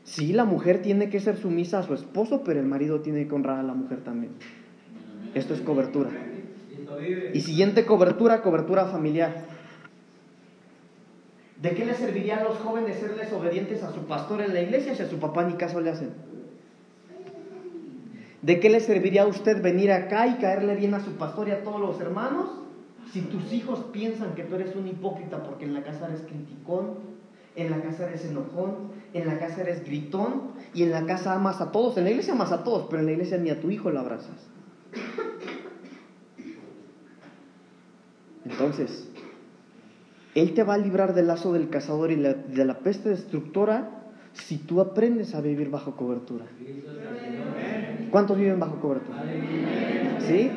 Sí, la mujer tiene que ser sumisa a su esposo, pero el marido tiene que honrar a la mujer también. Esto es cobertura. Y siguiente cobertura, cobertura familiar. ¿De qué le serviría a los jóvenes serles obedientes a su pastor en la iglesia si a su papá ni caso le hacen? ¿De qué le serviría a usted venir acá y caerle bien a su pastor y a todos los hermanos si tus hijos piensan que tú eres un hipócrita porque en la casa eres criticón, en la casa eres enojón, en la casa eres gritón y en la casa amas a todos? En la iglesia amas a todos, pero en la iglesia ni a tu hijo lo abrazas. Entonces, Él te va a librar del lazo del cazador y de la peste destructora si tú aprendes a vivir bajo cobertura. ¿Cuántos viven bajo cobertura? ¿Sí?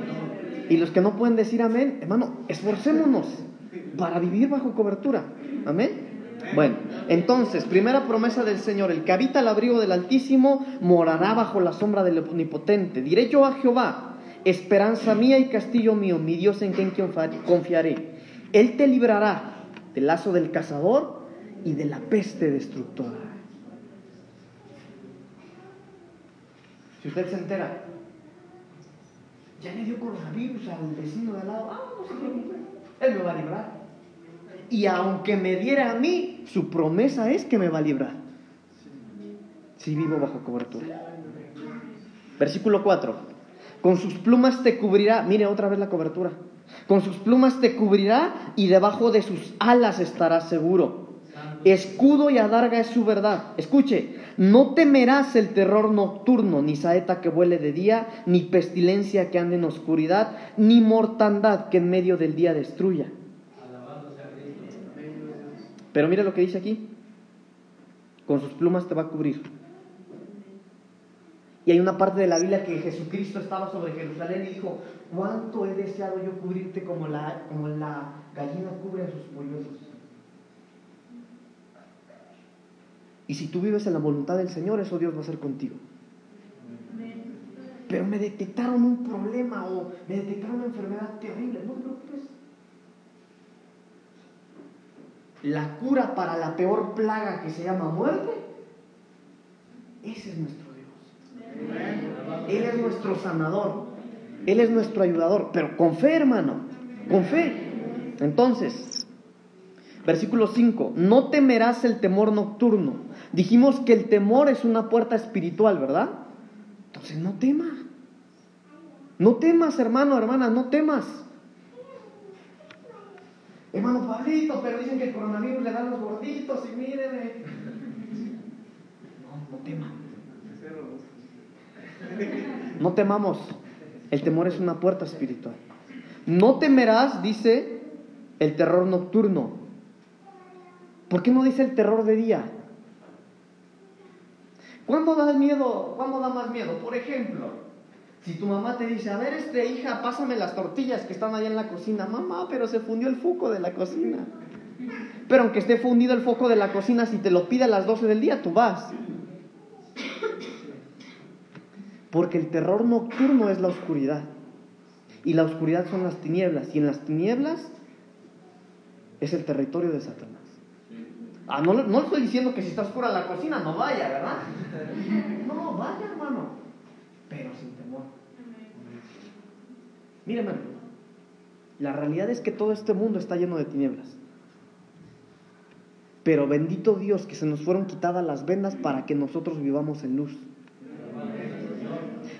Y los que no pueden decir amén, hermano, esforcémonos para vivir bajo cobertura. Amén. Bueno, entonces, primera promesa del Señor, el que habita al abrigo del Altísimo morará bajo la sombra del Omnipotente. Diré yo a Jehová, esperanza mía y castillo mío, mi Dios en quien confiaré. Él te librará del lazo del cazador y de la peste destructora. Si usted se entera, ya dio coronavirus al vecino de al lado, ah, él me va a librar. Y aunque me diera a mí, su promesa es que me va a librar. Si vivo bajo cobertura. Versículo 4. Con sus plumas te cubrirá, mire otra vez la cobertura. Con sus plumas te cubrirá y debajo de sus alas estarás seguro. Escudo y adarga es su verdad. Escuche, no temerás el terror nocturno, ni saeta que vuele de día, ni pestilencia que ande en oscuridad, ni mortandad que en medio del día destruya. Pero mira lo que dice aquí. Con sus plumas te va a cubrir. Y hay una parte de la Biblia que Jesucristo estaba sobre Jerusalén y dijo, ¿cuánto he deseado yo cubrirte como la, como la gallina cubre a sus polluelos? Y si tú vives en la voluntad del Señor, eso Dios va a hacer contigo. Pero me detectaron un problema o me detectaron una enfermedad terrible. No te preocupes. La cura para la peor plaga que se llama muerte, ese es nuestro Dios. Él es nuestro sanador. Él es nuestro ayudador. Pero con fe, hermano. Con fe. Entonces, versículo 5. No temerás el temor nocturno Dijimos que el temor es una puerta espiritual, ¿verdad? Entonces no temas. No temas, hermano, hermana, no temas. Hermano Pablito, pero dicen que el coronavirus le da los gorditos y míreme. No, no temas. No temamos. El temor es una puerta espiritual. No temerás, dice, el terror nocturno. ¿Por qué no dice el terror de día? ¿Cuándo da miedo? ¿Cuándo da más miedo? Por ejemplo, si tu mamá te dice, a ver, este hija, pásame las tortillas que están allá en la cocina. Mamá, pero se fundió el foco de la cocina. Pero aunque esté fundido el foco de la cocina, si te lo pide a las 12 del día, tú vas. Porque el terror nocturno es la oscuridad. Y la oscuridad son las tinieblas. Y en las tinieblas es el territorio de Satanás. Ah, no, no estoy diciendo que si está oscura la cocina no vaya, ¿verdad? No, vaya, hermano. Pero sin temor. Mire, hermano. La realidad es que todo este mundo está lleno de tinieblas. Pero bendito Dios que se nos fueron quitadas las vendas para que nosotros vivamos en luz.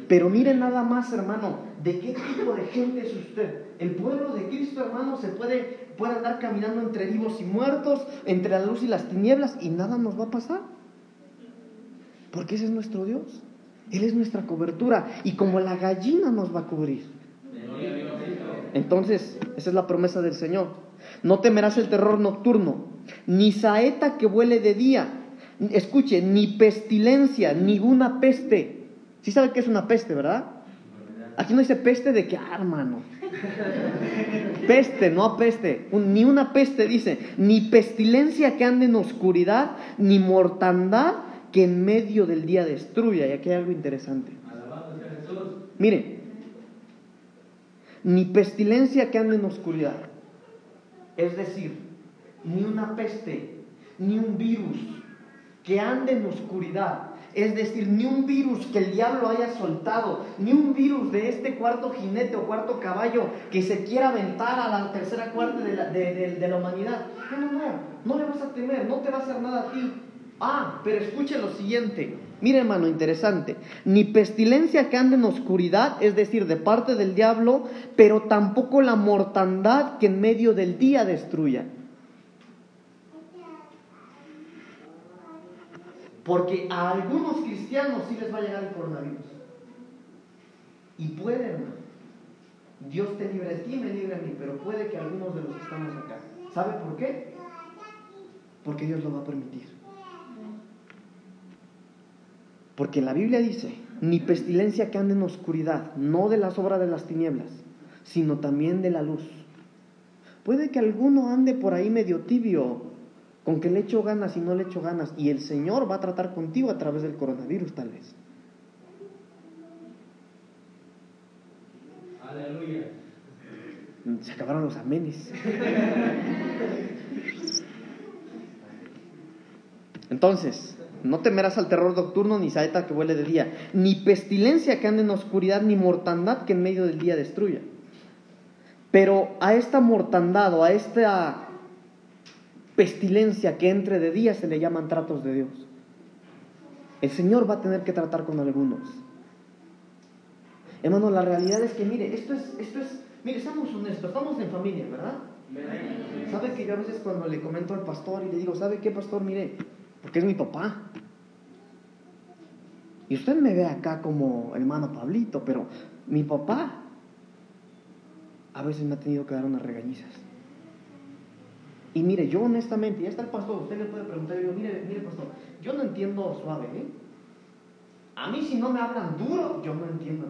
Pero mire nada más, hermano, de qué tipo de gente es usted. El pueblo de Cristo, hermano, se puede, puede andar caminando entre vivos y muertos, entre la luz y las tinieblas, y nada nos va a pasar. Porque ese es nuestro Dios. Él es nuestra cobertura. Y como la gallina nos va a cubrir. Entonces, esa es la promesa del Señor. No temerás el terror nocturno, ni saeta que vuele de día, Escuche, ni pestilencia, ninguna peste. ¿Sí sabe qué es una peste, verdad? Aquí no dice peste de que, ah, hermano. Peste, no peste. Ni una peste dice, ni pestilencia que ande en oscuridad, ni mortandad que en medio del día destruya. Y aquí hay algo interesante. Mire, ni pestilencia que ande en oscuridad. Es decir, ni una peste, ni un virus que ande en oscuridad. Es decir, ni un virus que el diablo haya soltado, ni un virus de este cuarto jinete o cuarto caballo que se quiera aventar a la tercera cuarta de la, de, la humanidad. No, no, no, no le vas a temer, no te va a hacer nada a ti. Ah, pero escuche lo siguiente. Mire, hermano, interesante. Ni pestilencia que ande en oscuridad, es decir, de parte del diablo, pero tampoco la mortandad que en medio del día destruya. Porque a algunos cristianos sí les va a llegar el coronavirus. Y puede, hermano. Dios te libre de ti, me libre a mí, pero puede que algunos de los que estamos acá. ¿Sabe por qué? Porque Dios lo va a permitir. Porque la Biblia dice, ni pestilencia que ande en oscuridad, no de las obras de las tinieblas, sino también de la luz. Puede que alguno ande por ahí medio tibio, con que le echo ganas y no le echo ganas, y el Señor va a tratar contigo a través del coronavirus tal vez. Aleluya. Se acabaron los amenes. Entonces, no temerás al terror nocturno, ni saeta que huele de día, ni pestilencia que ande en oscuridad, ni mortandad que en medio del día destruya. Pero a esta mortandad o a esta pestilencia que entre de día se le llaman tratos de Dios. El Señor va a tener que tratar con algunos. Hermano, la realidad es que, mire, esto es, esto es, mire, seamos honestos, estamos en familia, ¿verdad? ¿Sabe que yo a veces cuando le comento al pastor y le digo, ¿sabe qué, pastor? Mire, porque es mi papá. Y usted me ve acá como hermano Pablito, pero mi papá a veces me ha tenido que dar unas regañizas. Y mire, yo honestamente, ya está el pastor, usted le puede preguntar, yo, mire, mire pastor, yo no entiendo suave, ¿eh? A mí si no me hablan duro, yo no entiendo.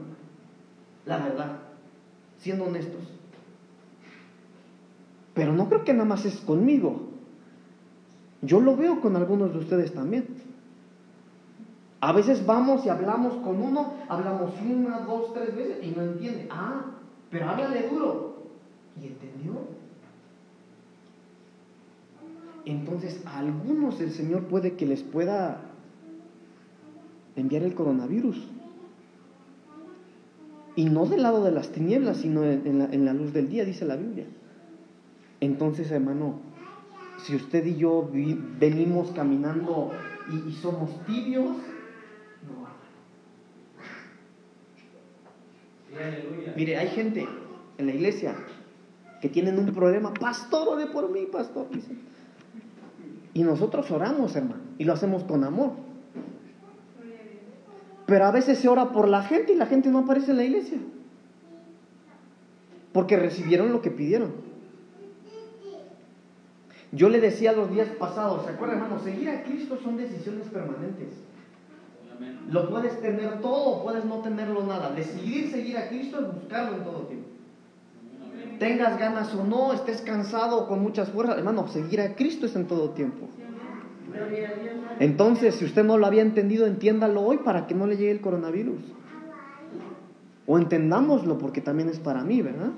La verdad, siendo honestos. Pero no creo que nada más es conmigo. Yo lo veo con algunos de ustedes también. A veces vamos y hablamos con uno, hablamos una, dos, tres veces y no entiende. Ah, pero háblale duro. ¿Y entendió? Entonces a algunos el Señor puede que les pueda enviar el coronavirus. Y no del lado de las tinieblas, sino en la, luz del día, dice la Biblia. Entonces, hermano, si usted y yo venimos caminando y, somos tibios, no. Mire, hay gente en la iglesia que tienen un problema, pastor, ore por mí, pastor. Y nosotros oramos, hermano, y lo hacemos con amor. Pero a veces se ora por la gente y la gente no aparece en la iglesia. Porque recibieron lo que pidieron. Yo le decía los días pasados, ¿se acuerdan, hermano? Seguir a Cristo son decisiones permanentes. Lo puedes tener todo puedes no tenerlo nada. Decidir seguir a Cristo es buscarlo en todo tiempo. Tengas ganas o no, estés cansado con muchas fuerzas, hermano, seguir a Cristo es en todo tiempo. Entonces, si usted no lo había entendido, entiéndalo hoy para que no le llegue el coronavirus. O entendámoslo porque también es para mí, ¿verdad?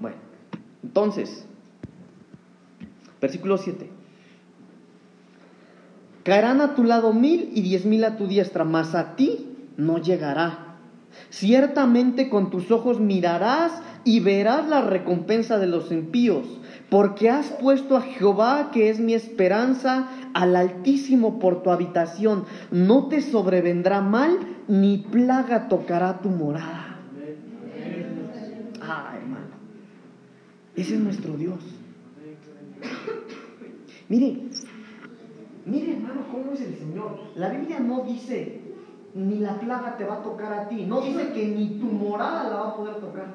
Bueno, entonces, Versículo 7. Caerán a tu lado mil y diez mil a tu diestra, mas a ti no llegará. Ciertamente con tus ojos mirarás y verás la recompensa de los impíos, porque has puesto a Jehová, que es mi esperanza, al Altísimo por tu habitación. No te sobrevendrá mal, ni plaga tocará tu morada. Ah, hermano. Ese es nuestro Dios. Mire, mire hermano, cómo es el Señor. La Biblia no dice, ni la plaga te va a tocar a ti. No dice que ni tu morada la va a poder tocar.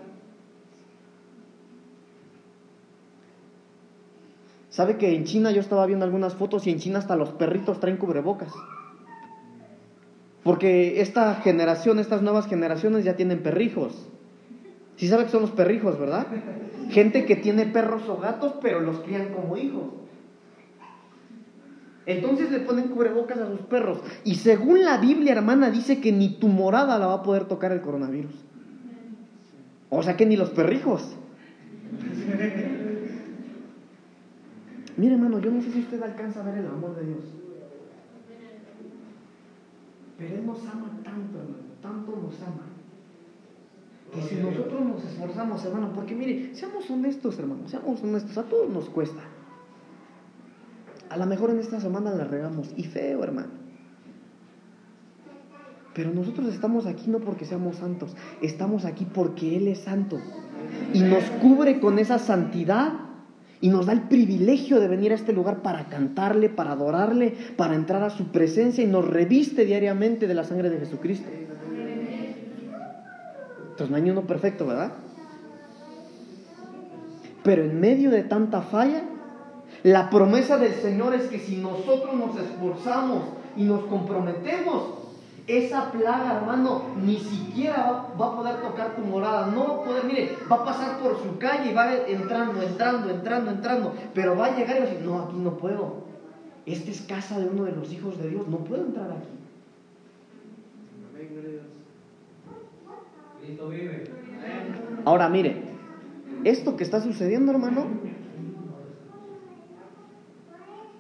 ¿Sabe que en China yo estaba viendo algunas fotos y en China hasta los perritos traen cubrebocas? Porque esta generación, estas nuevas generaciones ya tienen perrijos. Sí sabe que son los perrijos, ¿verdad? Gente que tiene perros o gatos, pero los crían como hijos. Entonces le ponen cubrebocas a sus perros. Y según la Biblia, hermana, dice que ni tu morada la va a poder tocar el coronavirus. O sea que ni los perrijos. Mire, hermano, yo no sé si usted alcanza a ver el amor de Dios. Pero Él nos ama tanto, hermano, tanto nos ama. Que si nosotros nos esforzamos, hermano, porque mire, seamos honestos, hermano, seamos honestos, a todos nos cuesta. A lo mejor en esta semana la regamos, y feo, hermano. Pero nosotros estamos aquí no porque seamos santos, estamos aquí porque Él es santo. Y nos cubre con esa santidad y nos da el privilegio de venir a este lugar para cantarle, para adorarle, para entrar a su presencia y nos reviste diariamente de la sangre de Jesucristo. Entonces no perfecto, ¿verdad? Pero en medio de tanta falla, la promesa del Señor es que si nosotros nos esforzamos y nos comprometemos, esa plaga, hermano, ni siquiera va, a poder tocar tu morada. No va a poder, mire, va a pasar por su calle y va entrando, entrando, entrando, entrando. Pero va a llegar y va a decir, no, aquí no puedo. Esta es casa de uno de los hijos de Dios. No puedo entrar aquí. Ahora mire, esto que está sucediendo, hermano,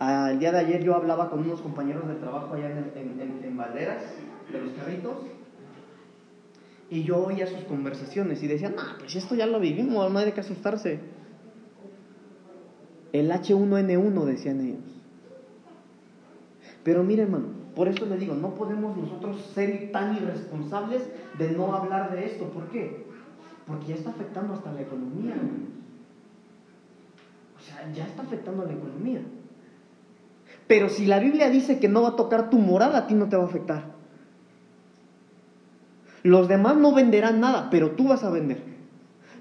al día de ayer yo hablaba con unos compañeros de trabajo allá en, en, en Valderas de los carritos. Y yo oía sus conversaciones y decían, ah, pues esto ya lo vivimos, no hay de qué asustarse. El H1N1, decían ellos. Pero mire, hermano, por eso le digo, no podemos nosotros ser tan irresponsables de no hablar de esto. ¿Por qué? Porque ya está afectando hasta la economía. O sea, ya está afectando a la economía. Pero si la Biblia dice que no va a tocar tu moral, a ti no te va a afectar. Los demás no venderán nada, pero tú vas a vender.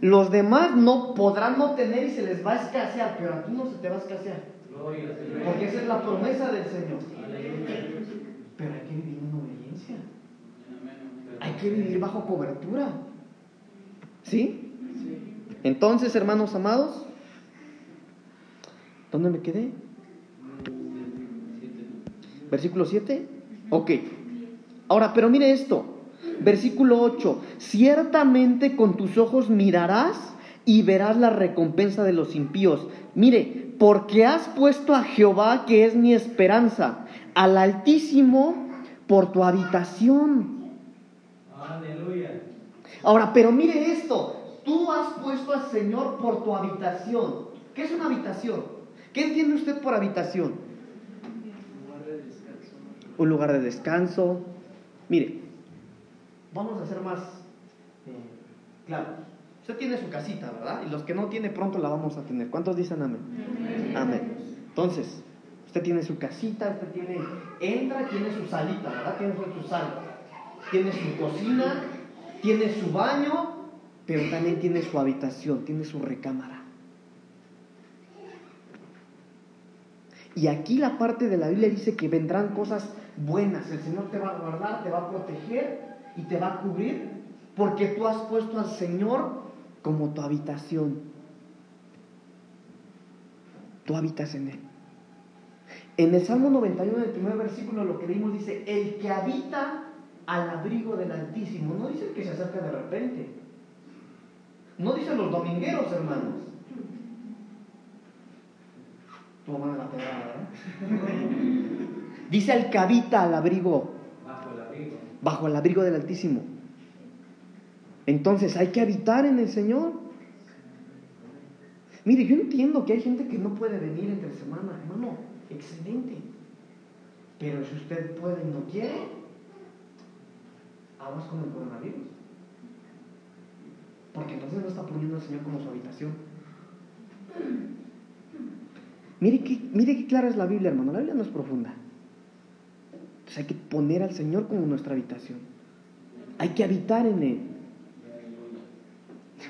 Los demás no podrán no tener y se les va a escasear, pero a ti no se te va a escasear. Porque esa es la promesa del Señor. Pero hay que vivir en obediencia. Hay que vivir bajo cobertura. ¿Sí? Entonces, hermanos amados, ¿dónde me quedé? Versículo 7. Ok. Ahora, pero mire esto. Versículo 8, ciertamente con tus ojos mirarás y verás la recompensa de los impíos. Mire, porque has puesto a Jehová, que es mi esperanza, al Altísimo por tu habitación. Aleluya. Ahora, pero mire esto, tú has puesto al Señor por tu habitación. ¿Qué es una habitación? ¿Qué entiende usted por habitación? Un lugar de descanso. Un lugar de descanso. Mire, vamos a ser más eh, claros. Usted tiene su casita, ¿verdad? Y los que no tiene pronto la vamos a tener. ¿Cuántos dicen amén? Amén. Entonces, usted tiene su casita, usted tiene, entra, tiene su salita, ¿verdad? Tiene su sala, tiene su cocina, tiene su baño, pero también tiene su habitación, tiene su recámara. Y aquí la parte de la Biblia dice que vendrán cosas buenas. El Señor te va a guardar, te va a proteger y te va a cubrir porque tú has puesto al Señor como tu habitación. Tú habitas en Él. En el Salmo 91, en el primer versículo, lo que leímos dice, el que habita al abrigo del Altísimo. No dice el que se acerca de repente. No dice los domingueros, hermanos. Toma la (laughs) Dice el que habita al abrigo bajo el abrigo del Altísimo. Entonces hay que habitar en el Señor. Mire, yo entiendo que hay gente que no puede venir entre semana, hermano, excelente. Pero si usted puede y no quiere, aguas con el coronavirus. Porque entonces no está poniendo al Señor como su habitación. Mire qué, mire qué clara es la Biblia, hermano. La Biblia no es profunda hay que poner al Señor como nuestra habitación. Hay que habitar en Él.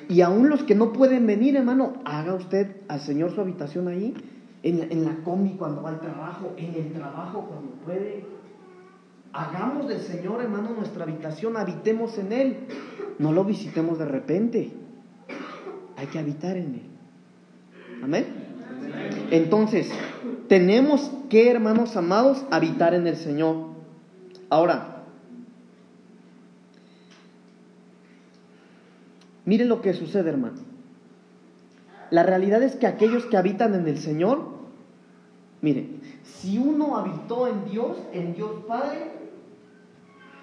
Y aún los que no pueden venir, hermano, haga usted al Señor su habitación ahí en en la combi cuando va al trabajo, en el trabajo cuando puede. Hagamos del Señor, hermano, nuestra habitación, habitemos en Él. No lo visitemos de repente. Hay que habitar en Él. Amén. Entonces, tenemos que, hermanos amados, habitar en el Señor. Ahora, miren lo que sucede, hermano. La realidad es que aquellos que habitan en el Señor, miren, si uno habitó en Dios, en Dios Padre,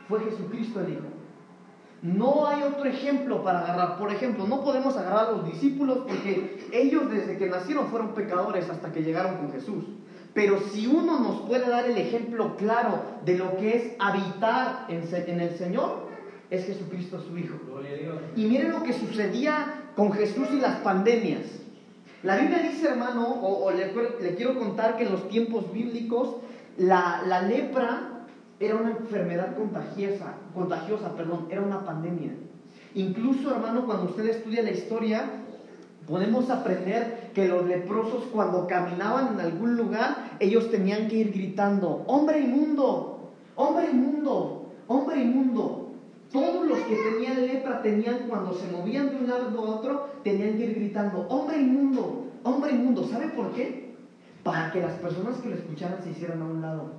fue Jesucristo el Hijo. No hay otro ejemplo para agarrar. Por ejemplo, no podemos agarrar a los discípulos porque ellos desde que nacieron fueron pecadores hasta que llegaron con Jesús. Pero si uno nos puede dar el ejemplo claro de lo que es habitar en, el Señor, es Jesucristo su Hijo. Y miren lo que sucedía con Jesús y las pandemias. La Biblia dice, hermano, o, le, quiero contar que en los tiempos bíblicos la, la lepra era una enfermedad contagiosa, contagiosa, perdón, era una pandemia. Incluso, hermano, cuando usted estudia la historia, podemos aprender que los leprosos cuando caminaban en algún lugar, ellos tenían que ir gritando, hombre inmundo, hombre inmundo, hombre inmundo. Todos los que tenían lepra tenían, cuando se movían de un lado a otro, tenían que ir gritando, hombre inmundo, hombre inmundo. ¿Sabe por qué? Para que las personas que lo escucharan se hicieran a un lado.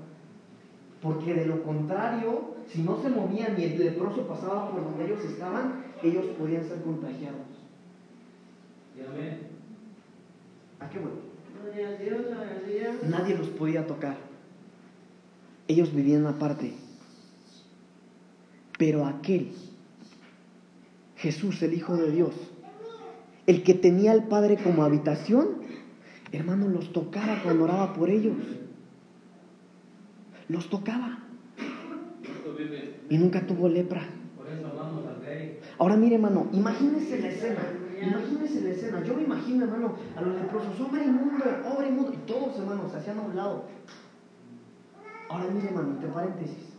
Porque de lo contrario, si no se movían y el leproso pasaba por donde ellos estaban, ellos podían ser contagiados. ¿A qué bueno? Nadie los podía tocar. Ellos vivían aparte. Pero aquel, Jesús, el Hijo de Dios, el que tenía al Padre como habitación, hermano, los tocaba cuando oraba por ellos los tocaba. Y nunca tuvo lepra. Ahora mire, hermano, imagínese la escena. Imagínese la escena. Yo me imagino, hermano, a los leprosos, hombre inmundo, hombre inmundo. Y todos, hermanos, se hacían a un lado. Ahora mire, hermano, entre paréntesis.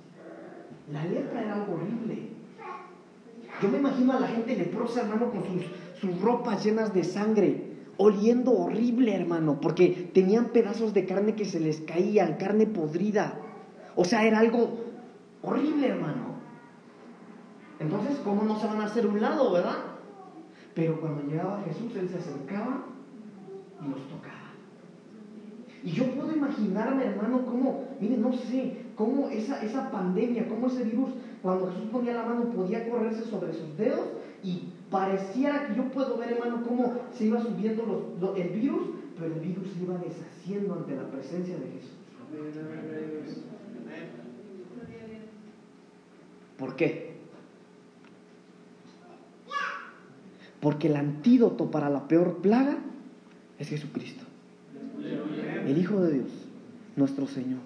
La lepra era algo horrible. Yo me imagino a la gente leprosa, hermano, con sus, sus ropas llenas de sangre, oliendo horrible, hermano, porque tenían pedazos de carne que se les caían, carne podrida. O sea, era algo horrible, hermano. Entonces, ¿cómo no se van a hacer un lado, verdad? Pero cuando llegaba Jesús, Él se acercaba y los tocaba. Y yo puedo imaginarme, hermano, cómo, mire, no sé, cómo esa, esa pandemia, cómo ese virus, cuando Jesús ponía la mano, podía correrse sobre sus dedos y pareciera que yo puedo ver, hermano, cómo se iba subiendo los, el virus, pero el virus se iba deshaciendo ante la presencia de Jesús. ¿Por qué? Porque el antídoto para la peor plaga es Jesucristo. El Hijo de Dios, nuestro Señor.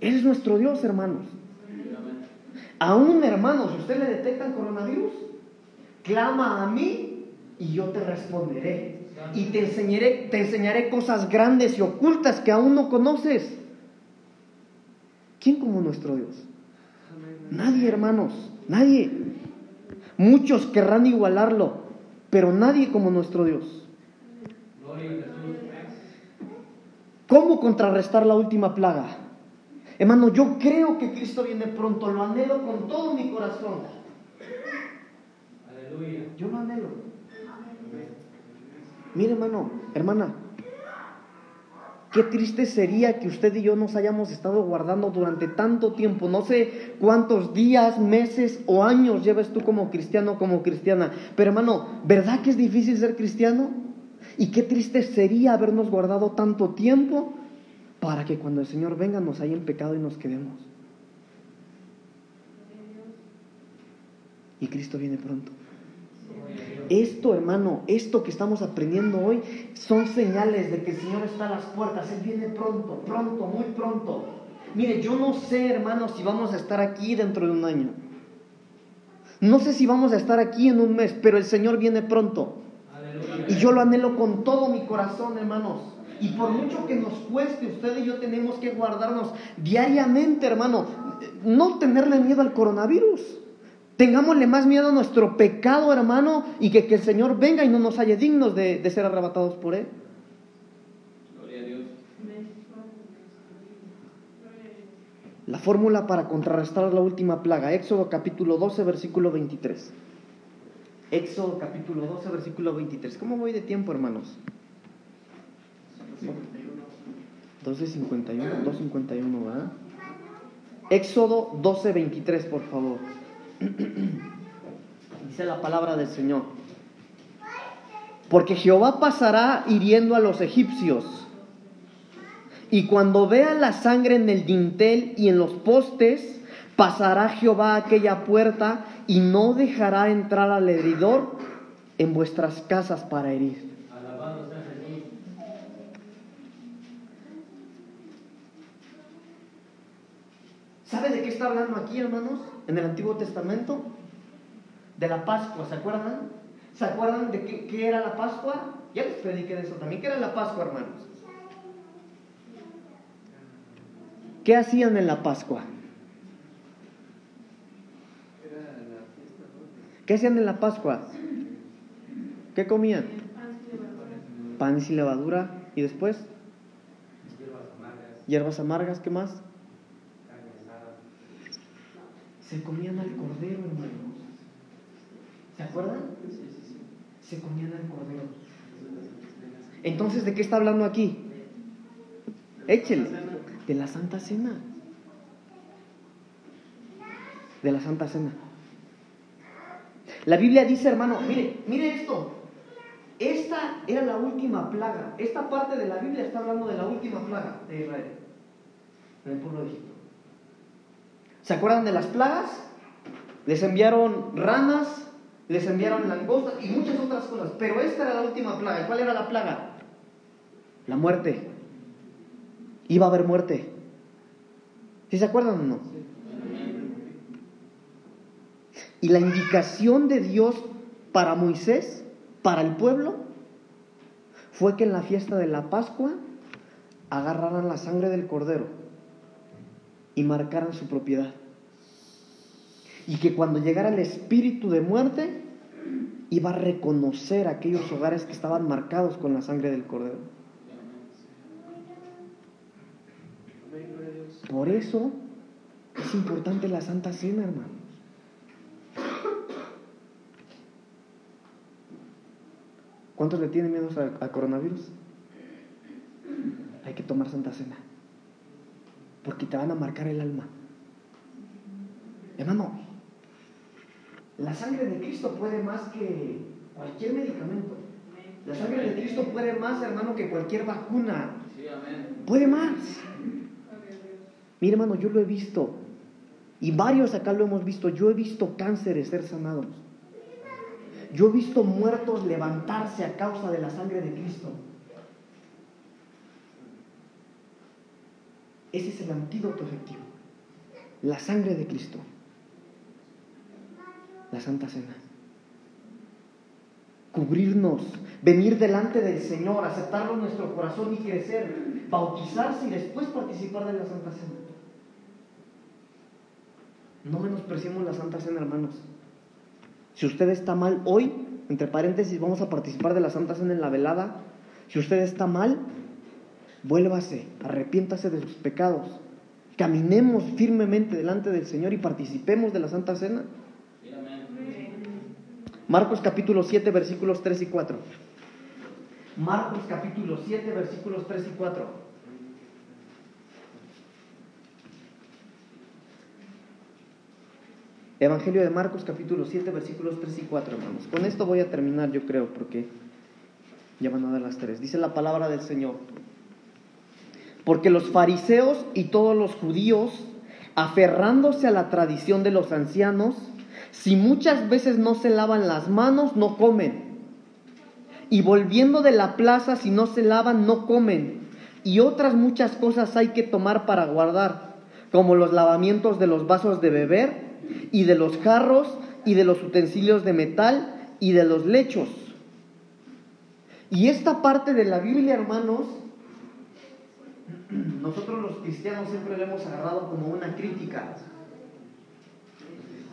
Es nuestro Dios, hermanos. Aún, hermanos, si usted le detectan coronavirus, clama a mí y yo te responderé. Y te enseñaré, te enseñaré cosas grandes y ocultas que aún no conoces. ¿Quién como nuestro Dios? Nadie, hermanos, nadie. Muchos querrán igualarlo, pero nadie como nuestro Dios. ¿Cómo contrarrestar la última plaga? Hermano, yo creo que Cristo viene pronto, lo anhelo con todo mi corazón. Yo lo anhelo. Mire, hermano, hermana, Qué triste sería que usted y yo nos hayamos estado guardando durante tanto tiempo. No sé cuántos días, meses o años lleves tú como cristiano, como cristiana. Pero hermano, ¿verdad que es difícil ser cristiano? Y qué triste sería habernos guardado tanto tiempo para que cuando el Señor venga nos haya en pecado y nos quedemos. Y Cristo viene pronto. Esto, hermano, esto que estamos aprendiendo hoy son señales de que el Señor está a las puertas. Él viene pronto, pronto, muy pronto. Mire, yo no sé, hermano, si vamos a estar aquí dentro de un año. No sé si vamos a estar aquí en un mes, pero el Señor viene pronto. Y yo lo anhelo con todo mi corazón, hermanos. Y por mucho que nos cueste, usted y yo tenemos que guardarnos diariamente, hermano. No tenerle miedo al coronavirus. Tengámosle más miedo a nuestro pecado, hermano, y que, que el Señor venga y no nos halle dignos de, de ser arrebatados por Él. Gloria a Dios. La fórmula para contrarrestar la última plaga, Éxodo capítulo 12, versículo 23. Éxodo capítulo 12, versículo 23. ¿Cómo voy de tiempo, hermanos? 12.51, 2.51, ¿verdad? Éxodo 12, 23, por favor. (clears throat) Dice la palabra del Señor. Porque Jehová pasará hiriendo a los egipcios. Y cuando vea la sangre en el dintel y en los postes, pasará Jehová aquella puerta y no dejará entrar al heridor en vuestras casas para herir. ¿Sabe de qué está hablando aquí, hermanos? En el Antiguo Testamento. De la Pascua, ¿se acuerdan? ¿Se acuerdan de qué, era la Pascua? Ya les prediqué de eso también. ¿Qué era la Pascua, hermanos? ¿Qué hacían en la Pascua? ¿Qué hacían en la Pascua? ¿Qué comían? Pan y levadura. ¿Y después? Hierbas amargas. Hierbas amargas, ¿qué más? Se comían al cordero, hermanos. ¿Se acuerdan? Se comían al cordero. Entonces, ¿de qué está hablando aquí? Échele. De la Santa Cena. De la Santa Cena. La Biblia dice, hermano, mire, mire esto. Esta era la última plaga. Esta parte de la Biblia está hablando de la última plaga de Israel, en el pueblo de Egipto. ¿Se acuerdan de las plagas? Les enviaron ranas, les enviaron langostas y muchas otras cosas. Pero esta era la última plaga. ¿Cuál era la plaga? La muerte. Iba a haber muerte. ¿Sí se acuerdan o no? Y la indicación de Dios para Moisés, para el pueblo, fue que en la fiesta de la Pascua agarraran la sangre del cordero y marcaran su propiedad. Y que cuando llegara el espíritu de muerte, iba a reconocer aquellos hogares que estaban marcados con la sangre del cordero. Por eso es importante la Santa Cena, hermanos. ¿Cuántos le tienen miedo al coronavirus? Hay que tomar Santa Cena porque te van a marcar el alma. Hermano, la sangre de Cristo puede más que cualquier medicamento. La sangre de Cristo puede más, hermano, que cualquier vacuna. Puede más. Mira, hermano, yo lo he visto. Y varios acá lo hemos visto. Yo he visto cánceres ser sanados. Yo he visto muertos levantarse a causa de la sangre de Cristo. Ese es el antídoto efectivo. La sangre de Cristo. La Santa Cena. Cubrirnos, venir delante del Señor, aceptarlo en nuestro corazón y crecer, bautizarse y después participar de la Santa Cena. No menospreciemos la Santa Cena, hermanos. Si usted está mal hoy, entre paréntesis, vamos a participar de la Santa Cena en la velada. Si usted está mal, vuélvase, arrepiéntase de sus pecados, caminemos firmemente delante del Señor y participemos de la Santa Cena. Marcos capítulo 7 versículos 3 y 4. Marcos capítulo 7 versículos 3 y 4. Evangelio de Marcos capítulo 7 versículos 3 y 4, hermanos. Con esto voy a terminar, yo creo, porque ya van a dar las 3. Dice la palabra del Señor. Porque los fariseos y todos los judíos, aferrándose a la tradición de los ancianos, si muchas veces no se lavan las manos, no comen. Y volviendo de la plaza, si no se lavan, no comen. Y otras muchas cosas hay que tomar para guardar, como los lavamientos de los vasos de beber, y de los jarros, y de los utensilios de metal, y de los lechos. Y esta parte de la Biblia, hermanos, (clears throat) nosotros los cristianos siempre lo hemos agarrado como una crítica.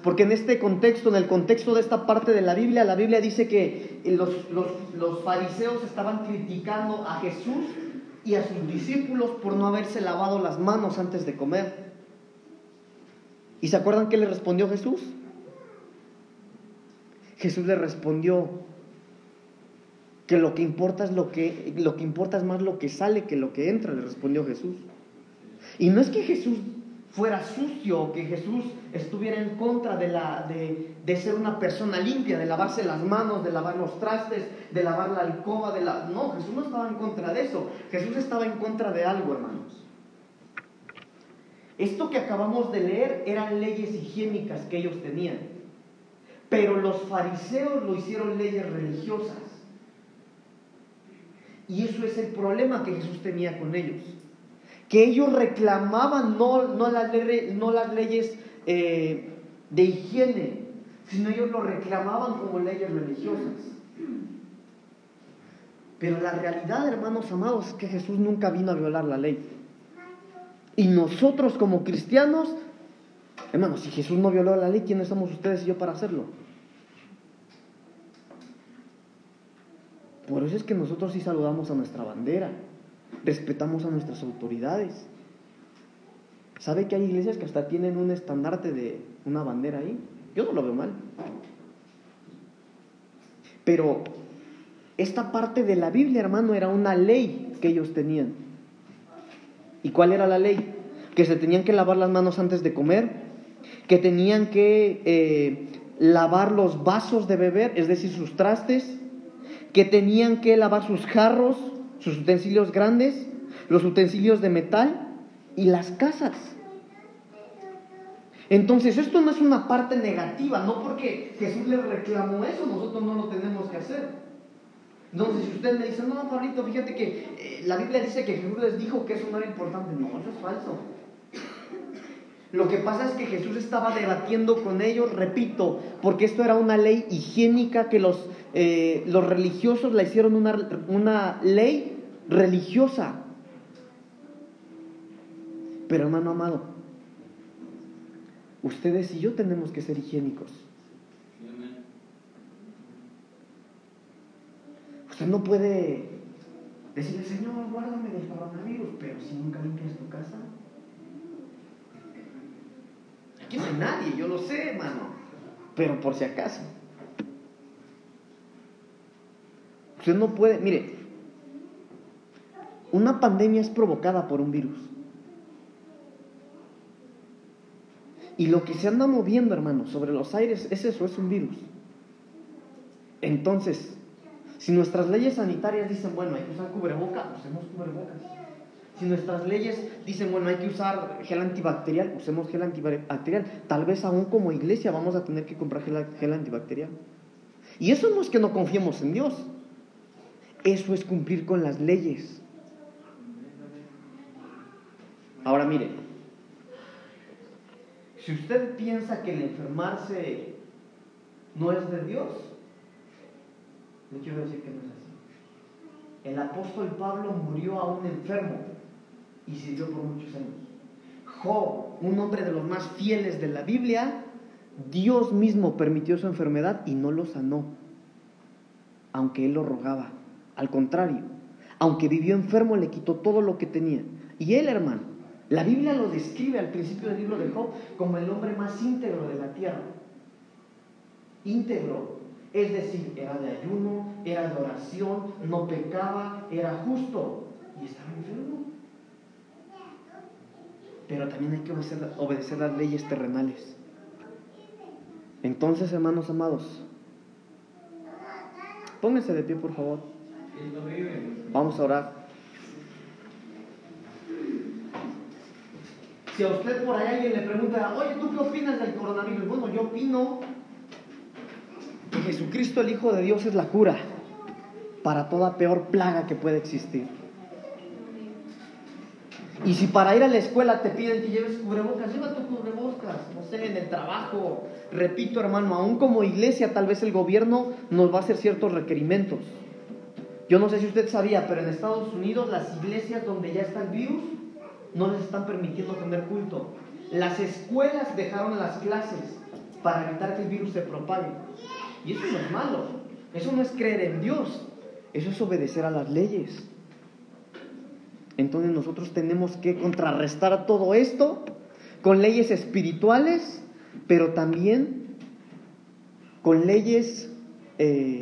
Porque en este contexto, en el contexto de esta parte de la Biblia, la Biblia dice que los, los, fariseos estaban criticando a Jesús y a sus discípulos por no haberse lavado las manos antes de comer. ¿Y se acuerdan qué le respondió Jesús? Jesús le respondió que lo que importa es lo que lo que importa es más lo que sale que lo que entra, le respondió Jesús. Y no es que Jesús fuera sucio, que Jesús estuviera en contra de, la, de, de, ser una persona limpia, de lavarse las manos, de lavar los trastes, de lavar la alcoba, de la... No, Jesús no estaba en contra de eso. Jesús estaba en contra de algo, hermanos. Esto que acabamos de leer eran leyes higiénicas que ellos tenían. Pero los fariseos lo hicieron leyes religiosas. Y eso es el problema que Jesús tenía con ellos que ellos reclamaban no, no, las, no las leyes eh, de higiene, sino ellos lo reclamaban como leyes religiosas. Pero la realidad, hermanos amados, es que Jesús nunca vino a violar la ley. Y nosotros como cristianos, hermanos, si Jesús no violó la ley, ¿quiénes somos ustedes y yo para hacerlo? Por eso es que nosotros sí saludamos a nuestra bandera respetamos a nuestras autoridades. ¿Sabe que hay iglesias que hasta tienen un estandarte de una bandera ahí? Yo no lo veo mal. Pero esta parte de la Biblia, hermano, era una ley que ellos tenían. ¿Y cuál era la ley? Que se tenían que lavar las manos antes de comer, que tenían que eh, lavar los vasos de beber, es decir, sus trastes, que tenían que lavar sus jarros, sus utensilios grandes, los utensilios de metal y las casas. Entonces, esto no es una parte negativa, no porque Jesús le reclamó eso, nosotros no lo tenemos que hacer. Entonces, si usted me dice, no, Pablito, fíjate que eh, la Biblia dice que Jesús les dijo que eso no era importante, no, eso es falso. Lo que pasa es que Jesús estaba debatiendo con ellos, repito, porque esto era una ley higiénica que los, eh, los religiosos la hicieron una, una ley religiosa. Pero hermano amado, ustedes y yo tenemos que ser higiénicos. Usted no puede decirle, Señor, guárdame del coronavirus, pero si nunca limpias tu casa. Aquí no hay nadie, yo lo sé, hermano. Pero por si acaso. Usted no puede, mire, una pandemia es provocada por un virus. Y lo que se anda moviendo, hermano, sobre los aires es eso, es un virus. Entonces, si nuestras leyes sanitarias dicen, bueno, hay que usar cubrebocas, usemos cubrebocas. Si nuestras leyes dicen, bueno, hay que usar gel antibacterial, usemos gel antibacterial. Tal vez aún como iglesia vamos a tener que comprar gel, antibacterial. Y eso no es que no confiemos en Dios. Eso es cumplir con las leyes. Ahora mire, si usted piensa que el enfermarse no es de Dios, le quiero decir que no es así. El apóstol Pablo murió aún enfermo y sirvió por muchos años. Job, un hombre de los más fieles de la Biblia, Dios mismo permitió su enfermedad y no lo sanó, aunque él lo rogaba. Al contrario, aunque vivió enfermo, le quitó todo lo que tenía. Y él, hermano, la Biblia lo describe al principio del libro de Job como el hombre más íntegro de la tierra. Íntegro, es decir, era de ayuno, era de oración, no pecaba, era justo y estaba enfermo pero también hay que obedecer, las leyes terrenales. Entonces, hermanos amados, pónganse de pie, por favor. Vamos a orar. Si a usted por ahí alguien le pregunta, oye, ¿tú qué opinas del coronavirus? Bueno, yo opino que Jesucristo, el Hijo de Dios, es la cura para toda peor plaga que puede existir. Y si para ir a la escuela te piden que lleves cubrebocas, lleva tu cubrebocas, no sé, en el trabajo. Repito, hermano, aún como iglesia, tal vez el gobierno nos va a hacer ciertos requerimientos. Yo no sé si usted sabía, pero en Estados Unidos las iglesias donde ya está el virus no les están permitiendo tener culto. Las escuelas dejaron las clases para evitar que el virus se propague. Y eso no es malo. Eso no es creer en Dios. Eso es obedecer a las leyes. Entonces nosotros tenemos que contrarrestar todo esto con leyes espirituales, pero también con leyes, eh,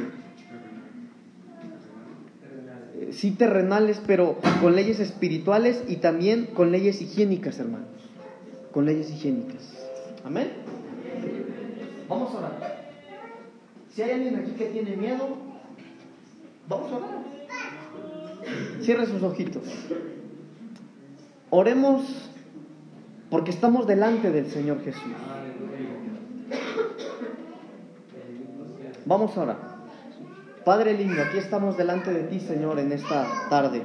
sí terrenales, pero con leyes espirituales y también con leyes higiénicas, hermanos. Con leyes higiénicas. Amén. Vamos a orar. Si hay alguien aquí que tiene miedo, vamos a orar. Cierre sus ojitos. Oremos porque estamos delante del Señor Jesús. Vamos a orar. Padre lindo, aquí estamos delante de ti, Señor, en esta tarde.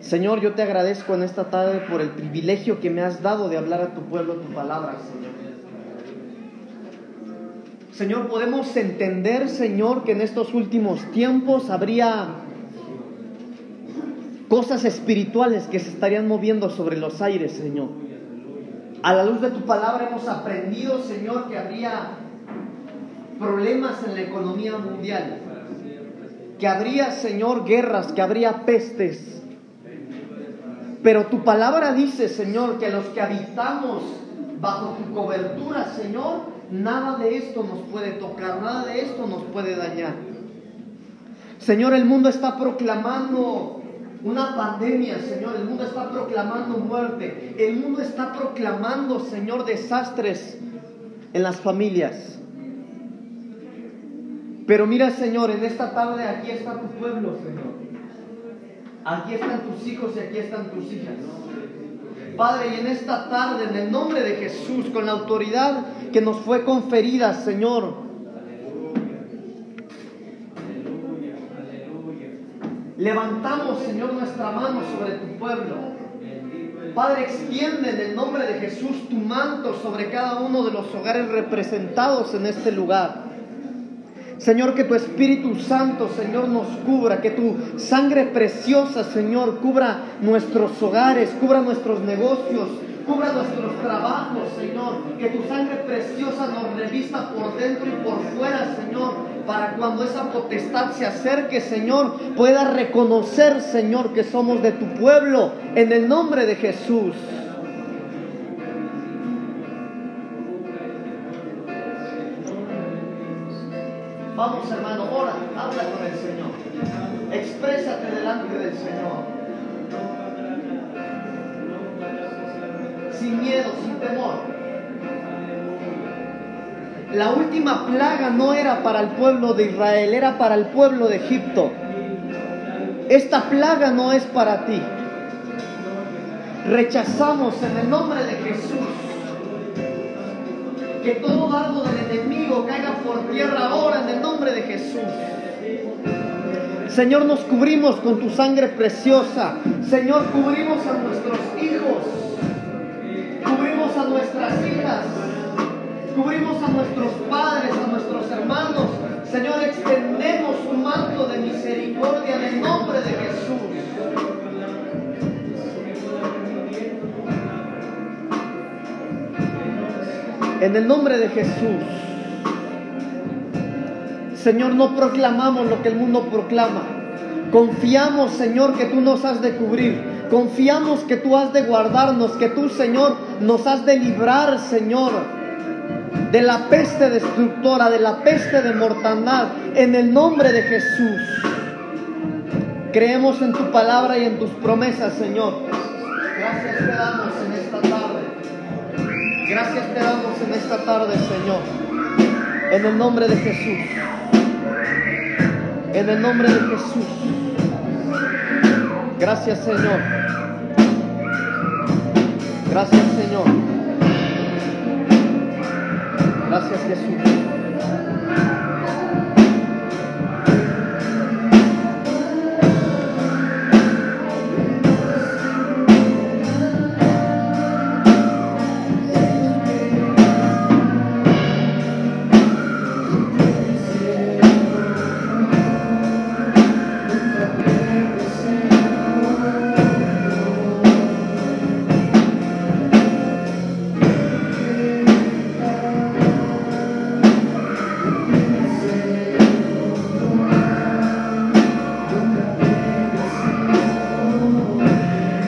Señor, yo te agradezco en esta tarde por el privilegio que me has dado de hablar a tu pueblo tu palabra, Señor. Señor, podemos entender, Señor, que en estos últimos tiempos habría cosas espirituales que se estarían moviendo sobre los aires, Señor. A la luz de tu palabra hemos aprendido, Señor, que habría problemas en la economía mundial, que habría, Señor, guerras, que habría pestes. Pero tu palabra dice, Señor, que los que habitamos bajo tu cobertura, Señor, nada de esto nos puede tocar, nada de esto nos puede dañar. Señor, el mundo está proclamando una pandemia, Señor. El mundo está proclamando muerte. El mundo está proclamando, Señor, desastres en las familias. Pero mira, Señor, en esta tarde aquí está tu pueblo, Señor. Aquí están tus hijos y aquí están tus hijas. Padre, y en esta tarde, en el nombre de Jesús, con la autoridad que nos fue conferida, Señor, levantamos, Señor, nuestra mano sobre tu pueblo. Padre, extiende en el nombre de Jesús tu manto sobre cada uno de los hogares representados en este lugar. Señor, que tu Espíritu Santo, Señor, nos cubra, que tu sangre preciosa, Señor, cubra nuestros hogares, cubra nuestros negocios, cubra nuestros trabajos, Señor. Que tu sangre preciosa nos revista por dentro y por fuera, Señor, para cuando esa potestad se acerque, Señor, pueda reconocer, Señor, que somos de tu pueblo, en el nombre de Jesús. Vamos hermano, ora, habla con el Señor. Exprésate delante del Señor. Sin miedo, sin temor. La última plaga no era para el pueblo de Israel, era para el pueblo de Egipto. Esta plaga no es para ti. Rechazamos en el nombre de Jesús que todo dardo del enemigo caiga por tierra ahora en el nombre de Jesús. Señor, nos cubrimos con tu sangre preciosa. Señor, cubrimos a nuestros hijos. Cubrimos a nuestras hijas. Cubrimos a nuestros padres, a nuestros hermanos. Señor, extendemos tu manto de misericordia en el nombre de Jesús. En el nombre de Jesús. Señor, no proclamamos lo que el mundo proclama. Confiamos, Señor, que tú nos has de cubrir. Confiamos que tú has de guardarnos, que tú, Señor, nos has de librar, Señor, de la peste destructora, de la peste de mortandad, en el nombre de Jesús. Creemos en tu palabra y en tus promesas, Señor. Gracias te damos tarde. Gracias te damos en esta tarde, Señor. En el nombre de Jesús. En el nombre de Jesús. Gracias, Señor. Gracias, Señor. Gracias, Jesús.